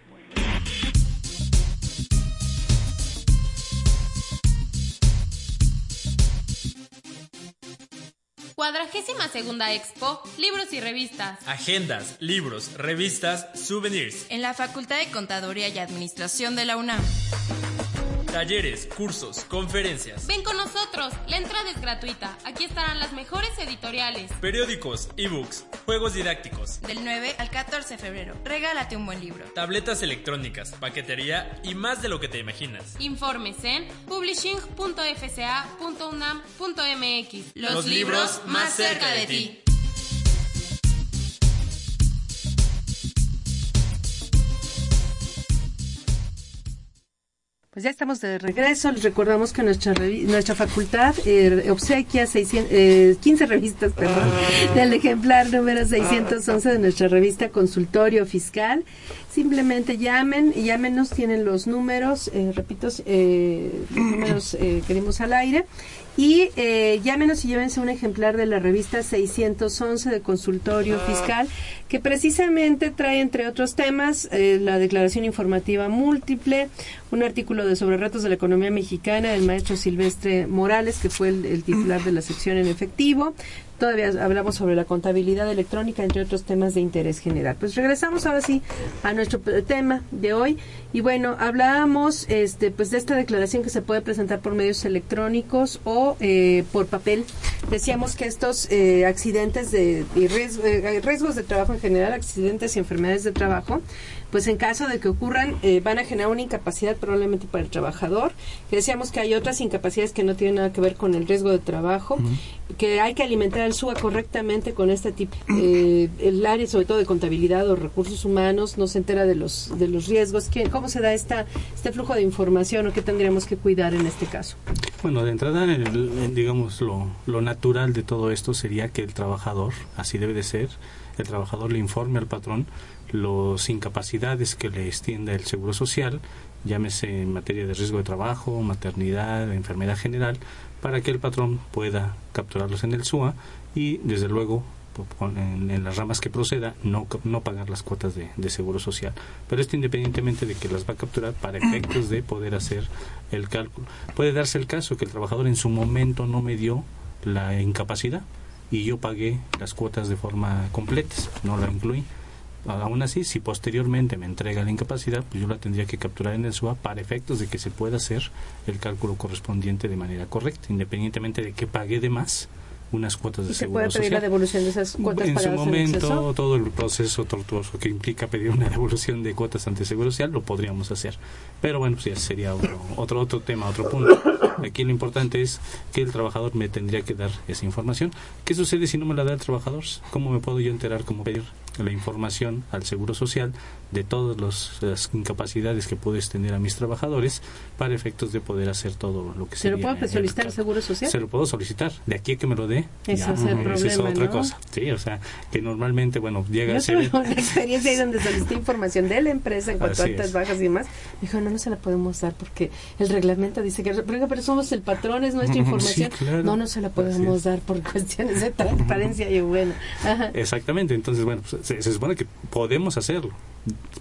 Cuadragésima segunda expo, libros y revistas. Agendas, libros, revistas, souvenirs. En la Facultad de Contaduría y Administración de la UNAM. Talleres, cursos, conferencias. Ven con nosotros, la entrada es gratuita. Aquí estarán las mejores editoriales. Periódicos, ebooks, juegos didácticos. Del 9 al 14 de febrero. Regálate un buen libro. Tabletas electrónicas, paquetería y más de lo que te imaginas. Informes en publishing.fca.unam.mx. Los, Los libros más cerca de ti. Pues ya estamos de regreso. Les recordamos que nuestra nuestra facultad eh, obsequia 600, eh, 15 revistas perdón, ah. del ejemplar número 611 de nuestra revista Consultorio Fiscal. Simplemente llamen, llámenos, tienen los números, eh, repito, eh, los números eh, que dimos al aire y eh, llámenos y llévense un ejemplar de la revista 611 de consultorio fiscal, que precisamente trae, entre otros temas, eh, la declaración informativa múltiple, un artículo de sobre retos de la economía mexicana del maestro Silvestre Morales, que fue el titular de la sección en efectivo, Todavía hablamos sobre la contabilidad electrónica, entre otros temas de interés general. Pues regresamos ahora sí a nuestro tema de hoy. Y bueno, hablábamos este, pues de esta declaración que se puede presentar por medios electrónicos o eh, por papel. Decíamos que estos eh, accidentes de, y eh, riesgos de trabajo en general, accidentes y enfermedades de trabajo, pues en caso de que ocurran eh, van a generar una incapacidad probablemente para el trabajador. Que decíamos que hay otras incapacidades que no tienen nada que ver con el riesgo de trabajo, que hay que alimentar al SUA correctamente con este tipo. Eh, el área sobre todo de contabilidad o recursos humanos no se entera de los de los riesgos. ¿Qué, ¿Cómo se da esta este flujo de información o qué tendríamos que cuidar en este caso? Bueno, de entrada, digamos, lo, lo natural de todo esto sería que el trabajador, así debe de ser, el trabajador le informe al patrón los incapacidades que le extienda el Seguro Social, llámese en materia de riesgo de trabajo, maternidad, enfermedad general, para que el patrón pueda capturarlos en el SUA y, desde luego, en, las ramas que proceda, no, no pagar las cuotas de, de, seguro social. Pero esto independientemente de que las va a capturar para efectos de poder hacer el cálculo. Puede darse el caso que el trabajador en su momento no me dio la incapacidad y yo pagué las cuotas de forma completa, no la incluí. Aún así, si posteriormente me entrega la incapacidad, pues yo la tendría que capturar en el SUA para efectos de que se pueda hacer el cálculo correspondiente de manera correcta, independientemente de que pague de más unas cuotas de ¿Y se puede pedir la devolución de esas cuotas en su momento todo el proceso tortuoso que implica pedir una devolución de cuotas ante seguro social lo podríamos hacer. Pero bueno pues ya sería otro otro otro tema otro punto. Aquí lo importante es que el trabajador me tendría que dar esa información. Qué sucede si no me la da el trabajador cómo me puedo yo enterar cómo pedir la información al Seguro Social de todas las incapacidades que puedes tener a mis trabajadores para efectos de poder hacer todo lo que se ¿Se lo puedo solicitar al Seguro Social? Se lo puedo solicitar. De aquí a que me lo dé, Eso es, el es otra cosa. Sí, o sea, que normalmente, bueno, llega a ser... una experiencia ahí donde solicité información de la empresa en cuanto a altas, bajas y demás. Me dijo, no, no se la podemos dar porque el reglamento dice que... Pero, somos el patrón, es nuestra información. No, no se la podemos dar por cuestiones de transparencia y bueno. Exactamente, entonces, bueno, pues, se, supone que podemos hacerlo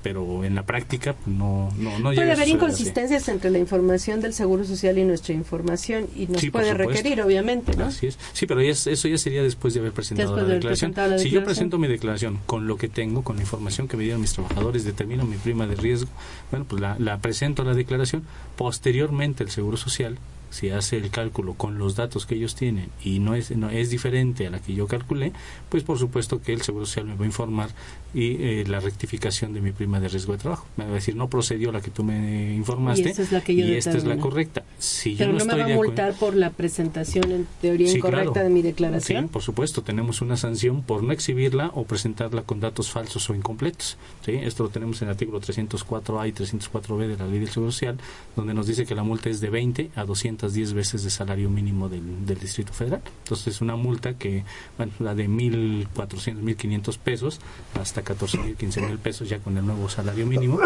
pero en la práctica no no, no puede haber inconsistencias entre la información del seguro social y nuestra información y nos puede requerir obviamente ¿no? así es. Sí pero eso ya sería después de haber presentado la, declaración. si yo presento mi declaración con lo que tengo con la información que me dieron mis trabajadores determino mi prima de riesgo bueno pues la, la presento a la declaración. Posteriormente el seguro social si hace el cálculo con los datos que ellos tienen y no es, no es diferente a la que yo calculé, pues por supuesto que el Seguro Social me va a informar y eh, la rectificación de mi prima de riesgo de trabajo. Me va a decir, no procedió la que tú me informaste y, esta es la correcta. Si Pero no, me va a multar por la presentación en teoría incorrecta de mi declaración. Sí, por supuesto, tenemos una sanción por no exhibirla o presentarla con datos falsos o incompletos. ¿sí? Esto lo tenemos en el artículo 304A y 304B de la Ley del Seguro Social, donde nos dice que la multa es de 20 a 210 veces de salario mínimo del, del Distrito Federal. Entonces, es una multa que, bueno, la de 1.400, 1.500 pesos hasta 14 mil, 15 mil pesos ya con el nuevo salario mínimo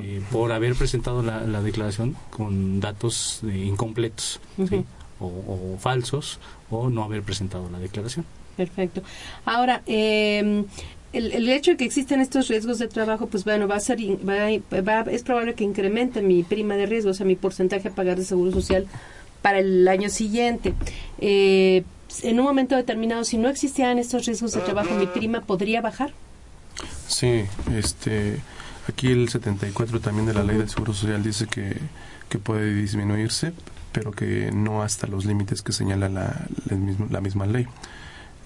eh, por haber presentado la, declaración con datos eh, incompletos o, falsos o no haber presentado la declaración. Perfecto. Ahora, em, el, el, hecho de que existen estos riesgos de trabajo, pues bueno, va a ser, va, es probable que incremente mi prima de riesgo, o sea, mi porcentaje a pagar de seguro social para el año siguiente. Eh, en un momento determinado, si no existieran estos riesgos de trabajo, mi prima podría bajar. Sí, este, aquí el 74 también de la ley del Seguro Social dice que, que puede disminuirse, pero que no hasta los límites que señala la, la, misma, ley,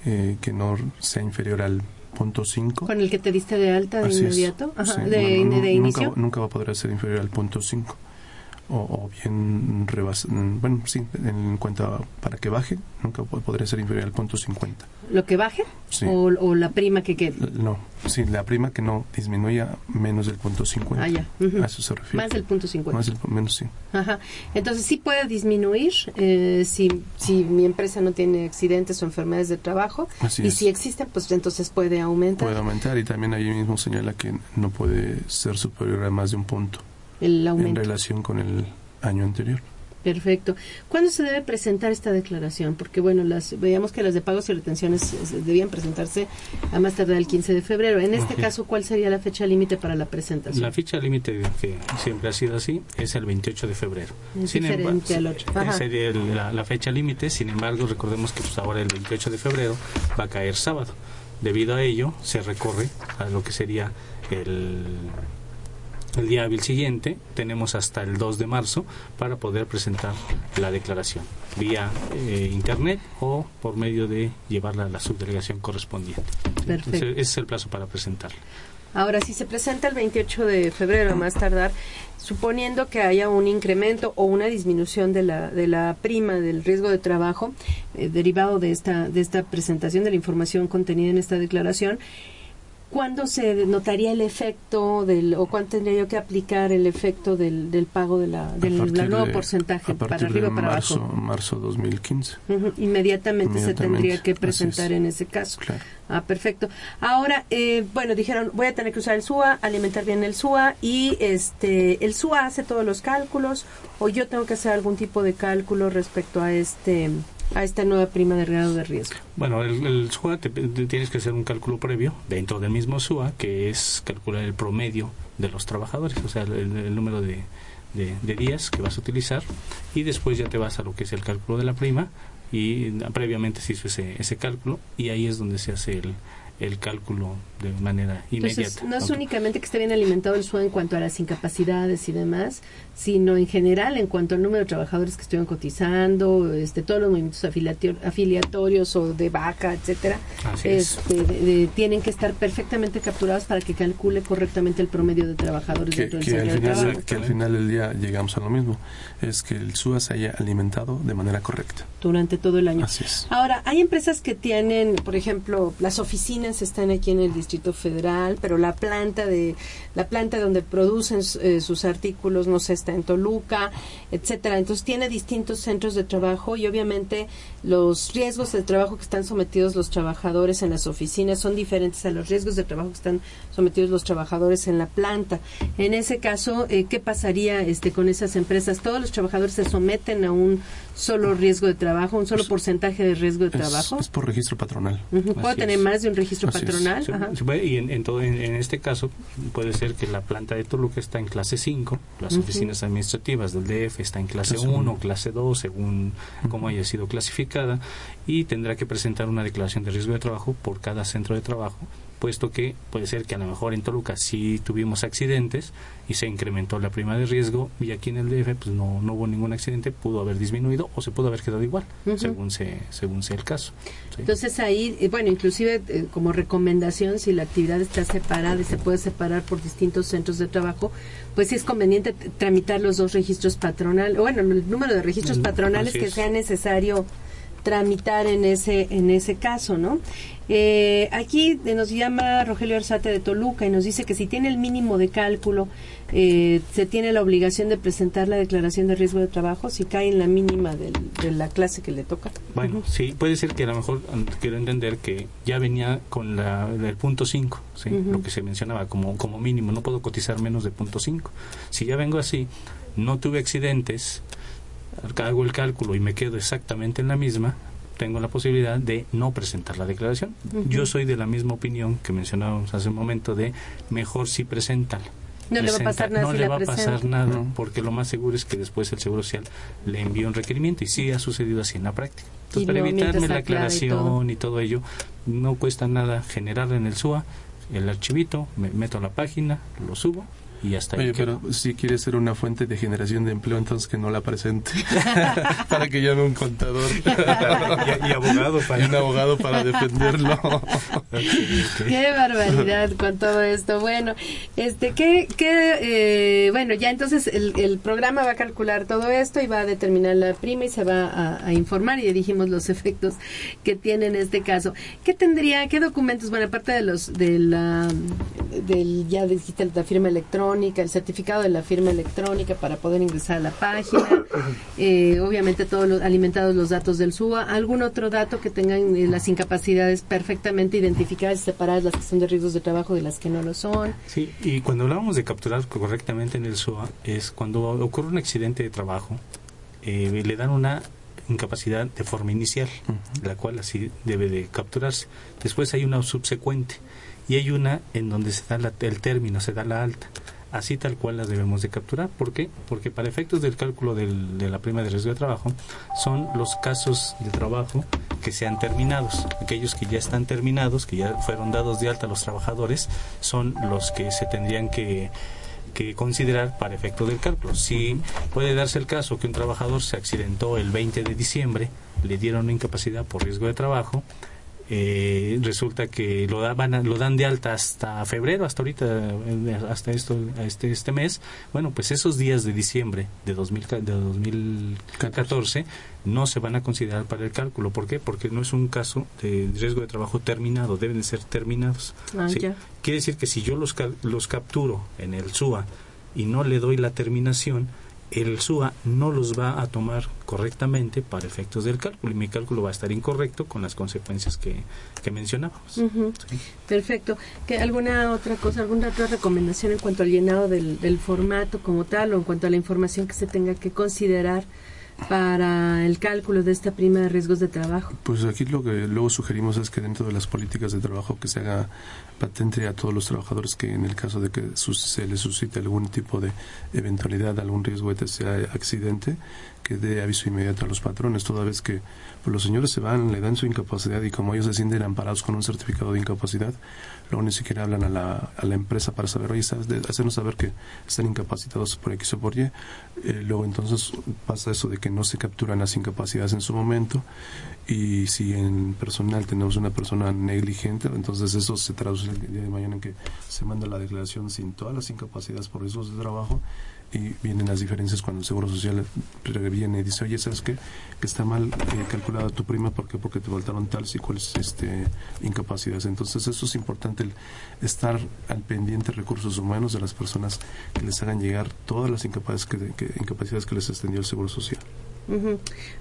eh, que no sea inferior al punto 5. ¿Con el que te diste de alta de inmediato? Ajá, de, de, inicio. Nunca, nunca va a poder ser inferior al punto 5 o, bien rebas, bueno, sí, en cuanto para que baje, nunca podría ser inferior al punto 50. ¿Lo que baje? O, la prima que quede? No, sí, la prima que no disminuya menos del punto 50. Ah, ya. A eso se refiere. Más del punto 50. Más del, menos, sí. Ajá. Entonces sí puede disminuir eh, si, si mi empresa no tiene accidentes o enfermedades de trabajo. y si existen, pues entonces puede aumentar. Puede aumentar y también ahí mismo señala que no puede ser superior a más de un punto en relación con el año anterior. Perfecto. ¿Cuándo se debe presentar esta declaración? Porque, bueno, las, veíamos que las de pagos y retenciones debían presentarse a más tardar el 15 de febrero. En este caso, ¿cuál sería la fecha límite para la presentación? La fecha límite, que siempre ha sido así, es el 28 de febrero. Es diferente al 8. Sería la, la, fecha límite, sin embargo, recordemos que pues, ahora el 28 de febrero va a caer sábado. Debido a ello, se recorre a lo que sería el el día hábil siguiente tenemos hasta el 2 de marzo para poder presentar la declaración vía eh, internet o por medio de llevarla a la subdelegación correspondiente. ese es el plazo para presentarla. Ahora, si se presenta el 28 de febrero, a más tardar, suponiendo que haya un incremento o una disminución de la, de la prima del riesgo de trabajo eh, derivado de esta, de esta presentación de la información contenida en esta declaración, ¿Cuándo se notaría el efecto del, o cuándo tendría yo que aplicar el efecto del, del pago de la, del nuevo porcentaje para arriba o para marzo, abajo? Marzo 2015. Inmediatamente, se tendría que presentar en ese caso. Claro. Ah, perfecto. Ahora, eh, bueno, dijeron, voy a tener que usar el SUA, alimentar bien el SUA y este, el SUA hace todos los cálculos o yo tengo que hacer algún tipo de cálculo respecto a este a esta nueva prima de grado de riesgo? Bueno, el, el SUA te, tienes que hacer un cálculo previo dentro del mismo SUA, que es calcular el promedio de los trabajadores, o sea, el, número de, de, días que vas a utilizar, y después ya te vas a lo que es el cálculo de la prima, y previamente se hizo ese, ese cálculo, y ahí es donde se hace el, el cálculo de manera inmediata. Entonces, no es únicamente que esté bien alimentado el SUA en cuanto a las incapacidades y demás, sino en general en cuanto al número de trabajadores que estuvieron cotizando, este, todos los movimientos afiliator- afiliatorios o de vaca, etcétera, es. este, de- de- tienen que estar perfectamente capturados para que calcule correctamente el promedio de trabajadores que, dentro del que al de final, trabajo que al final del día llegamos a lo mismo, es que el SUA se haya alimentado de manera correcta. durante todo el año. Así es. Ahora, hay empresas que tienen, por ejemplo, las oficinas están aquí en el Distrito Federal, pero la planta de la planta donde producen eh, sus artículos, no sé, está en Toluca, etcétera. Entonces tiene distintos centros de trabajo y obviamente los riesgos de trabajo que están sometidos los trabajadores en las oficinas son diferentes a los riesgos de trabajo que están sometidos los trabajadores en la planta. En ese caso, eh, ¿qué pasaría este con esas empresas? Todos los trabajadores se someten a un solo riesgo de trabajo, un solo porcentaje de riesgo de Es, trabajo. es por registro patronal. Ujú. ¿Puedo Así tener es. más de un registro Así patronal? Se- Ajá. se puede- y en, en todo, en, en este caso puede ser que la planta de Toluca está en clase 5, las oficinas administrativas del DF está en clase Clase 1, uno. clase 2, según cómo haya sido y tendrá que presentar una declaración de riesgo de trabajo por cada centro de trabajo, puesto que puede ser que a lo mejor en Toluca sí tuvimos accidentes y se incrementó la prima de riesgo, y aquí en el DF pues no, no hubo ningún accidente, pudo haber disminuido o se pudo haber quedado igual, según, se, según sea el caso. ¿sí? Entonces ahí, eh, bueno, inclusive eh, como recomendación, si la actividad está separada y se puede separar por distintos centros de trabajo, pues sí es conveniente tramitar los dos registros patronales, bueno, el número de registros Mm, patronales que sea necesario tramitar en ese en ese caso, ¿no? Eh, aquí nos llama Rogelio Arzate de Toluca y nos dice que si tiene el mínimo de cálculo, eh, se tiene la obligación de presentar la declaración de riesgo de trabajo si cae en la mínima del- de la clase que le toca. Bueno, sí, puede ser que a lo mejor quiero entender que ya venía con la, el punto 5, ¿sí? Lo que se mencionaba como, como mínimo, no puedo cotizar menos de punto 5. Si ya vengo así, no tuve accidentes, hago el cálculo y me quedo exactamente en la misma, tengo la posibilidad de no presentar la declaración. Yo soy de la misma opinión que mencionábamos hace un momento de mejor si presentan. No le va a pasar nada no si le la va a presenta. pasar nada, porque lo más seguro es que después el Seguro Social le envíe un requerimiento y sí ha sucedido así en la práctica. Entonces, Y para evitarme la aclara y aclaración y todo. ello, no cuesta nada generar en el SUA el archivito, me meto a la página, lo subo y hasta Oye, pero si quiere ser una fuente de generación de empleo, entonces que no la presente. para que llame un contador. y, y abogado para, Y un abogado para defenderlo. Qué barbaridad con todo esto. Bueno, este, que, que bueno, ya entonces el, el programa va a calcular todo esto y va a determinar la prima y se va a, a informar y ya dijimos los efectos que tiene en este caso. ¿Qué tendría, qué documentos, bueno, aparte de los, de la, del, ya dijiste la firma electrónica, el certificado de la firma electrónica para poder ingresar a la página, eh, obviamente todos los, alimentados los datos del SUA, algún otro dato que tengan eh, las incapacidades perfectamente identificadas y separadas, las que son de riesgos de trabajo de las que no lo son. Sí, y cuando hablábamos de capturar correctamente en el SUA, es cuando ocurre un accidente de trabajo, eh, le dan una incapacidad de forma inicial, la cual así debe de capturarse. Después hay una subsecuente y hay una en donde se da la- el término, se da la alta. Así tal cual las debemos de capturar. ¿Por qué? Porque para efectos del cálculo del- de la prima de riesgo de trabajo son los casos de trabajo que sean terminados. Aquellos que ya están terminados, que ya fueron dados de alta a los trabajadores, son los que se tendrían que considerar para efecto del cálculo. Si puede darse el caso que un trabajador se accidentó el 20 de diciembre, le dieron incapacidad por riesgo de trabajo, eh, resulta que lo daban a- lo dan de alta hasta febrero hasta ahorita hasta esto este este mes bueno pues esos días de diciembre de 2000 ca- de 2014 no se van a considerar para el cálculo ¿por qué? porque no es un caso de riesgo de trabajo terminado deben de ser terminados Ah, ¿sí? quiere decir que si yo los los capturo en el SUA y no le doy la terminación el SUA no los va a tomar correctamente para efectos del cálculo y mi cálculo va a estar incorrecto con las consecuencias que, que mencionábamos. Perfecto. ¿Qué, ¿Alguna otra cosa, alguna otra recomendación en cuanto al llenado del, del formato como tal o en cuanto a la información que se tenga que considerar para el cálculo de esta prima de riesgos de trabajo? Pues aquí lo que luego sugerimos es que dentro de las políticas de trabajo que se haga patente a todos los trabajadores que en el caso de que se les suscite algún tipo de eventualidad, algún riesgo, sea accidente, que dé aviso inmediato a los patrones, toda vez que pues, los señores se van, le dan su incapacidad y como ellos se sienten amparados con un certificado de incapacidad, luego ni siquiera hablan a la, a la empresa para saber, oye, ¿sabes? De, hacernos saber que están incapacitados por X o por Y. Eh, luego entonces pasa eso de que no se capturan las incapacidades en su momento y si en personal tenemos una persona negligente, entonces eso se traduce el día de mañana en que se manda la declaración sin todas las incapacidades por riesgos de trabajo y vienen las diferencias cuando el Seguro Social viene y dice, oye, ¿sabes qué? Que está mal eh, calculada tu prima, ¿por qué? Porque te faltaron tales y cuáles este, incapacidades. Entonces eso es importante, el estar al pendiente de recursos humanos de las personas que les hagan llegar todas las incapacidades que, incapacidades que les extendió el Seguro Social.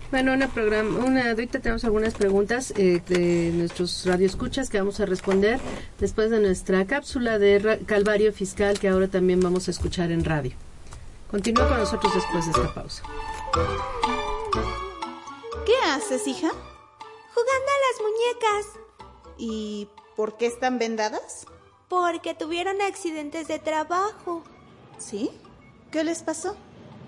Bueno, una programa, una, ahorita tenemos algunas preguntas eh, de nuestros radioescuchas que vamos a responder después de nuestra cápsula de Calvario Fiscal que ahora también vamos a escuchar en radio. Continúa con nosotros después de esta pausa. ¿Qué haces, hija? Jugando a las muñecas. ¿Y por qué están vendadas? Porque tuvieron accidentes de trabajo. ¿Sí? ¿Qué les pasó?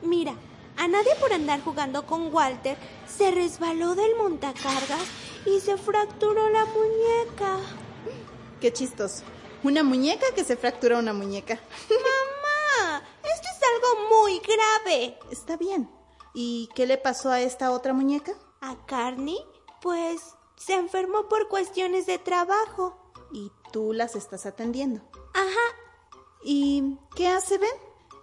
Mira, a nadie por andar jugando con Walter se resbaló del montacargas y se fracturó la muñeca. Qué chistoso. Una muñeca que se fracturó una muñeca. ¡Mamá! Algo muy grave. Está bien. ¿Y qué le pasó a esta otra muñeca? ¿A Carney? Pues se enfermó por cuestiones de trabajo. ¿Y tú las estás atendiendo? Ajá. ¿Y qué hace Ben?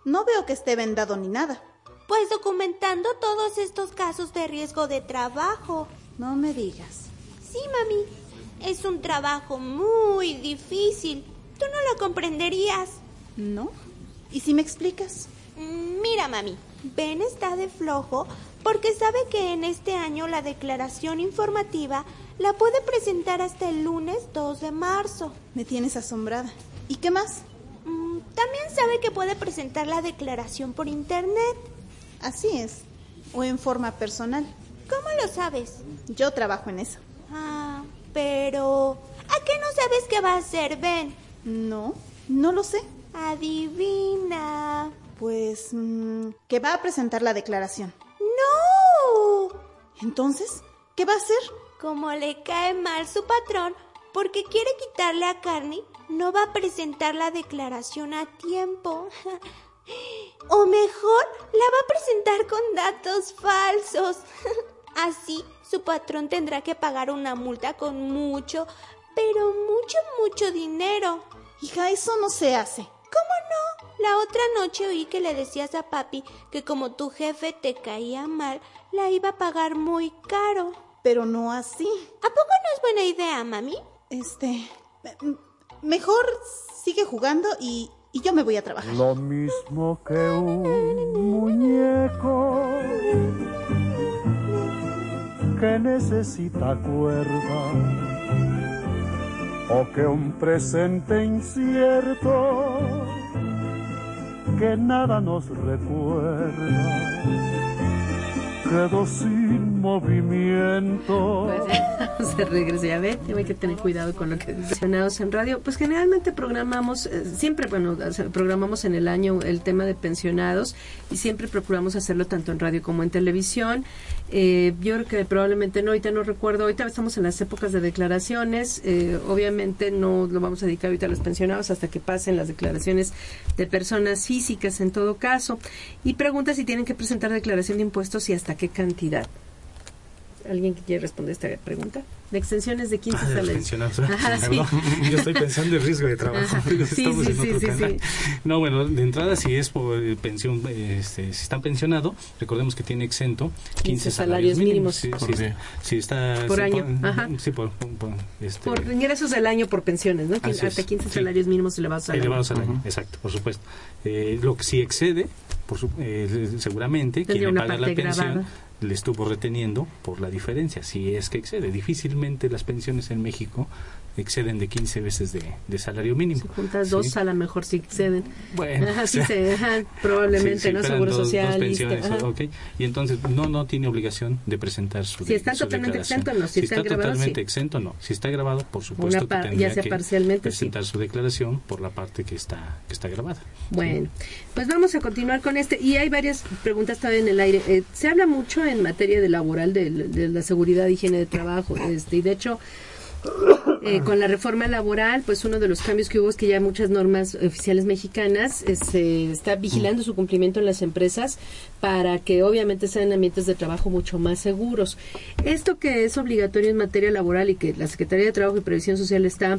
No veo que esté vendado ni nada. Pues documentando todos estos casos de riesgo de trabajo. No me digas. Sí, mami. Es un trabajo muy difícil. Tú no lo comprenderías. ¿No? ¿Y si me explicas? Mira, mami. Ben está de flojo porque sabe que en este año la declaración informativa la puede presentar hasta el lunes 2 de marzo. Me tienes asombrada. ¿Y qué más? Mm, también sabe que puede presentar la declaración por internet. Así es. O en forma personal. ¿Cómo lo sabes? Yo trabajo en eso. Ah, pero... ¿A qué no sabes qué va a hacer Ben? No, no lo sé. Adivina. Pues... Mm, que va a presentar la declaración. ¡No! Entonces, ¿qué va a hacer? Como le cae mal su patrón porque quiere quitarle a Carney, no va a presentar la declaración a tiempo. O mejor, la va a presentar con datos falsos. Así, su patrón tendrá que pagar una multa con mucho, pero mucho, mucho dinero. Hija, eso no se hace. ¿Cómo no? La otra noche oí que le decías a papi que como tu jefe te caía mal, la iba a pagar muy caro. Pero no así. ¿A poco no es buena idea, mami? Este... Mejor sigue jugando y, y yo me voy a trabajar. Lo mismo que un muñeco que necesita cuerda o que un presente incierto que nada nos recuerda quedó sin movimiento. Pues se regresa, ya ve, hay que tener cuidado con lo que mencionados en radio. Pues generalmente programamos, eh, siempre, bueno, programamos en el año el tema de pensionados y siempre procuramos hacerlo tanto en radio como en televisión. Eh, yo creo que probablemente no, ahorita no recuerdo, ahorita estamos en las épocas de declaraciones, eh, obviamente no lo vamos a dedicar ahorita a los pensionados hasta que pasen las declaraciones de personas físicas en todo caso. Y pregunta si tienen que presentar declaración de impuestos y hasta qué cantidad. ¿Alguien que quiere responder esta pregunta? De extensiones de 15 salarios. Yo estoy pensando en riesgo de trabajo. Sí, sí, sí, No, bueno, de entrada si es por eh, pensión, este, si está pensionado, recordemos que tiene exento 15, salarios, mínimos. Sí, está, por año. Ajá. Sí, por, este, por, ingresos del año por pensiones, ¿no? Hasta 15 salarios mínimos elevados al año. Elevados al año, exacto, por supuesto. Eh, lo que sí excede, por eh, seguramente, quien le paga la pensión le estuvo reteniendo por la diferencia, si es que excede. Difícilmente las pensiones en México exceden de 15 veces de, salario mínimo. Si juntas dos, a lo mejor sí exceden. Bueno, sí se, probablemente, ¿no? Seguro social. Y entonces no no tiene obligación de presentar su Si está totalmente exento, no. Si, está, totalmente exento, no. Si está grabado, por supuesto que tendría que presentar su declaración por la parte que está que está grabada. Bueno, pues vamos a continuar con este. Y hay varias preguntas todavía en el aire. Eh, se habla mucho en materia de laboral de, de la seguridad higiene de trabajo. Este, y de hecho, eh, con la reforma laboral, pues uno de los cambios que hubo es que ya muchas normas oficiales mexicanas se este, está vigilando su cumplimiento en las empresas para que obviamente sean ambientes de trabajo mucho más seguros. Esto que es obligatorio en materia laboral y que la Secretaría de Trabajo y Previsión Social está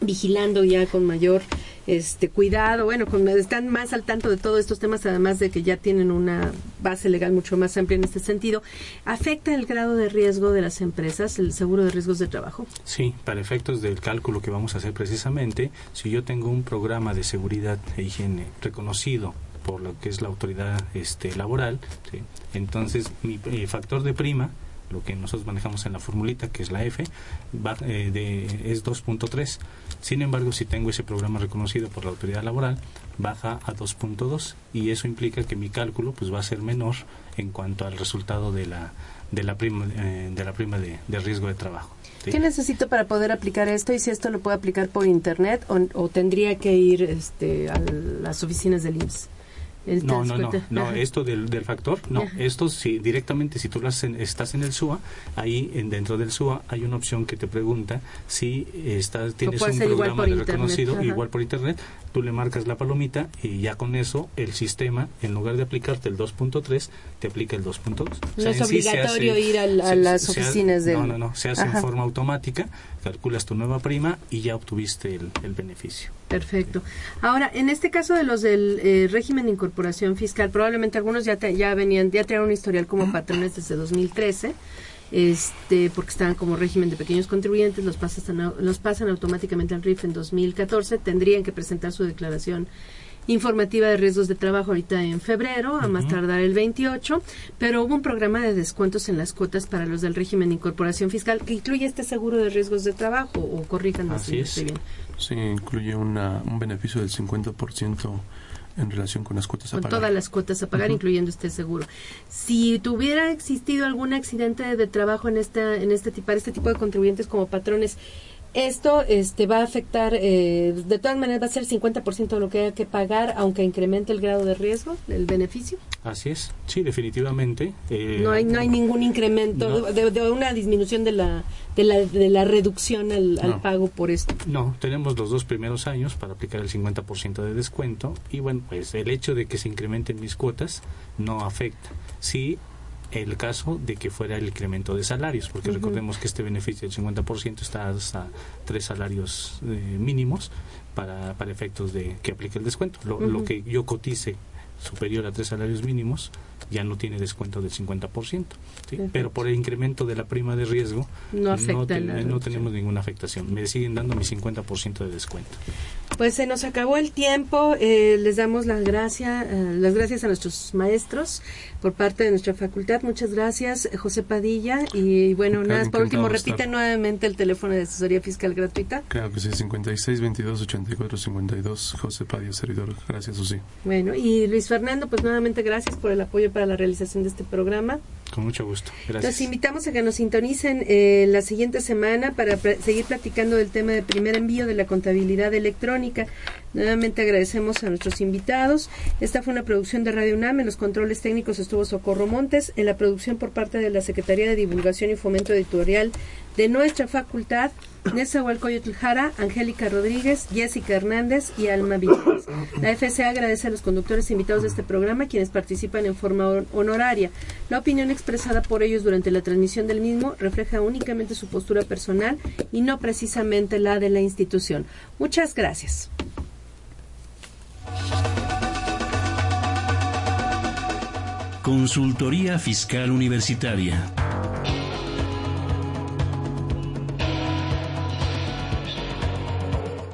vigilando ya con mayor este cuidado, bueno, con, están más al tanto de todos estos temas, además de que ya tienen una base legal mucho más amplia en este sentido, ¿afecta el grado de riesgo de las empresas, el seguro de riesgos de trabajo? Sí, para efectos del cálculo que vamos a hacer precisamente, si yo tengo un programa de seguridad e higiene reconocido por lo que es la autoridad este, laboral, entonces mi eh, factor de prima lo que nosotros manejamos en la formulita, que es la F, eh, de, es 2.3. Sin embargo, si tengo ese programa reconocido por la autoridad laboral, baja a 2.2 y eso implica que mi cálculo pues va a ser menor en cuanto al resultado de la de la prima eh, de la prima de, riesgo de trabajo. ¿Qué necesito para poder aplicar esto y si esto lo puedo aplicar por internet o, o tendría que ir este, a las oficinas del IMSS? No, no, no, no, esto del, del factor, no, esto si directamente si tú estás en el SUA, ahí en, dentro del SUA hay una opción que te pregunta si estás, tienes un programa reconocido igual por internet, tú le marcas la palomita y ya con eso el sistema, en lugar de aplicarte el 2.3, te aplica el 2.2. No es obligatorio ir a, las oficinas de... No, no, no, se hace en forma automática, calculas tu nueva prima y ya obtuviste el, el beneficio. Perfecto. Ahora, en este caso de los del eh, régimen de incorporación fiscal, probablemente algunos ya, ya venían, ya tenían un historial como patrones desde 2013 este, porque estaban como régimen de pequeños contribuyentes, los pasan, los pasan automáticamente al RIF en 2014, tendrían que presentar su declaración informativa de riesgos de trabajo ahorita en febrero, a más tardar el 28, pero hubo un programa de descuentos en las cuotas para los del régimen de incorporación fiscal que incluye este seguro de riesgos de trabajo, o corríjanme si estoy bien. Sí, incluye una, un beneficio del 50% en relación con las cuotas a pagar. Con todas las cuotas a pagar, incluyendo este seguro. Si tuviera existido algún accidente de trabajo en esta, en este tipo, este tipo de contribuyentes como patrones, esto este, va a afectar, eh, de todas maneras va a ser 50% de lo que haya que pagar, aunque incremente el grado de riesgo, el beneficio. Así es, sí, definitivamente. Eh, no, hay, no hay ningún incremento, de, una disminución de la, de la, de la reducción al, al, pago por esto. No, tenemos los dos primeros años para aplicar el 50% de descuento y bueno, pues el hecho de que se incrementen mis cuotas no afecta. Sí, el caso de que fuera el incremento de salarios, porque recordemos que este beneficio del 50% está hasta tres salarios eh, mínimos para, para efectos de que aplique el descuento. Lo, lo que yo cotice superior a tres salarios mínimos ya no tiene descuento del 50%. Pero por el incremento de la prima de riesgo no, no, tenemos ninguna afectación. Me siguen dando mi 50% de descuento. Pues se nos acabó el tiempo. Eh, les damos las gracias, eh, las gracias a nuestros maestros por parte de nuestra facultad. Muchas gracias, José Padilla. Y bueno, nada, por último, repite nuevamente el teléfono de asesoría fiscal gratuita. Claro que sí, 56 22 84 52, José Padilla, servidor. Gracias, Susi. Bueno, y Luis Fernando, pues nuevamente gracias por el apoyo para la realización de este programa. Con mucho gusto. Gracias. Los invitamos a que nos sintonicen eh, la siguiente semana para seguir platicando del tema del primer envío de la contabilidad electrónica. Nuevamente agradecemos a nuestros invitados. Esta fue una producción de Radio UNAM. En los controles técnicos estuvo Socorro Montes. En la producción por parte de la Secretaría de Divulgación y Fomento Editorial de nuestra facultad, Nezahualcóyotl Jara, Angélica Rodríguez, Jessica Hernández y Alma Villegas. La FCA agradece a los conductores invitados de este programa, quienes participan en forma honoraria. La opinión expresada por ellos durante la transmisión del mismo refleja únicamente su postura personal y no precisamente la de la institución. Muchas gracias. Consultoría Fiscal Universitaria.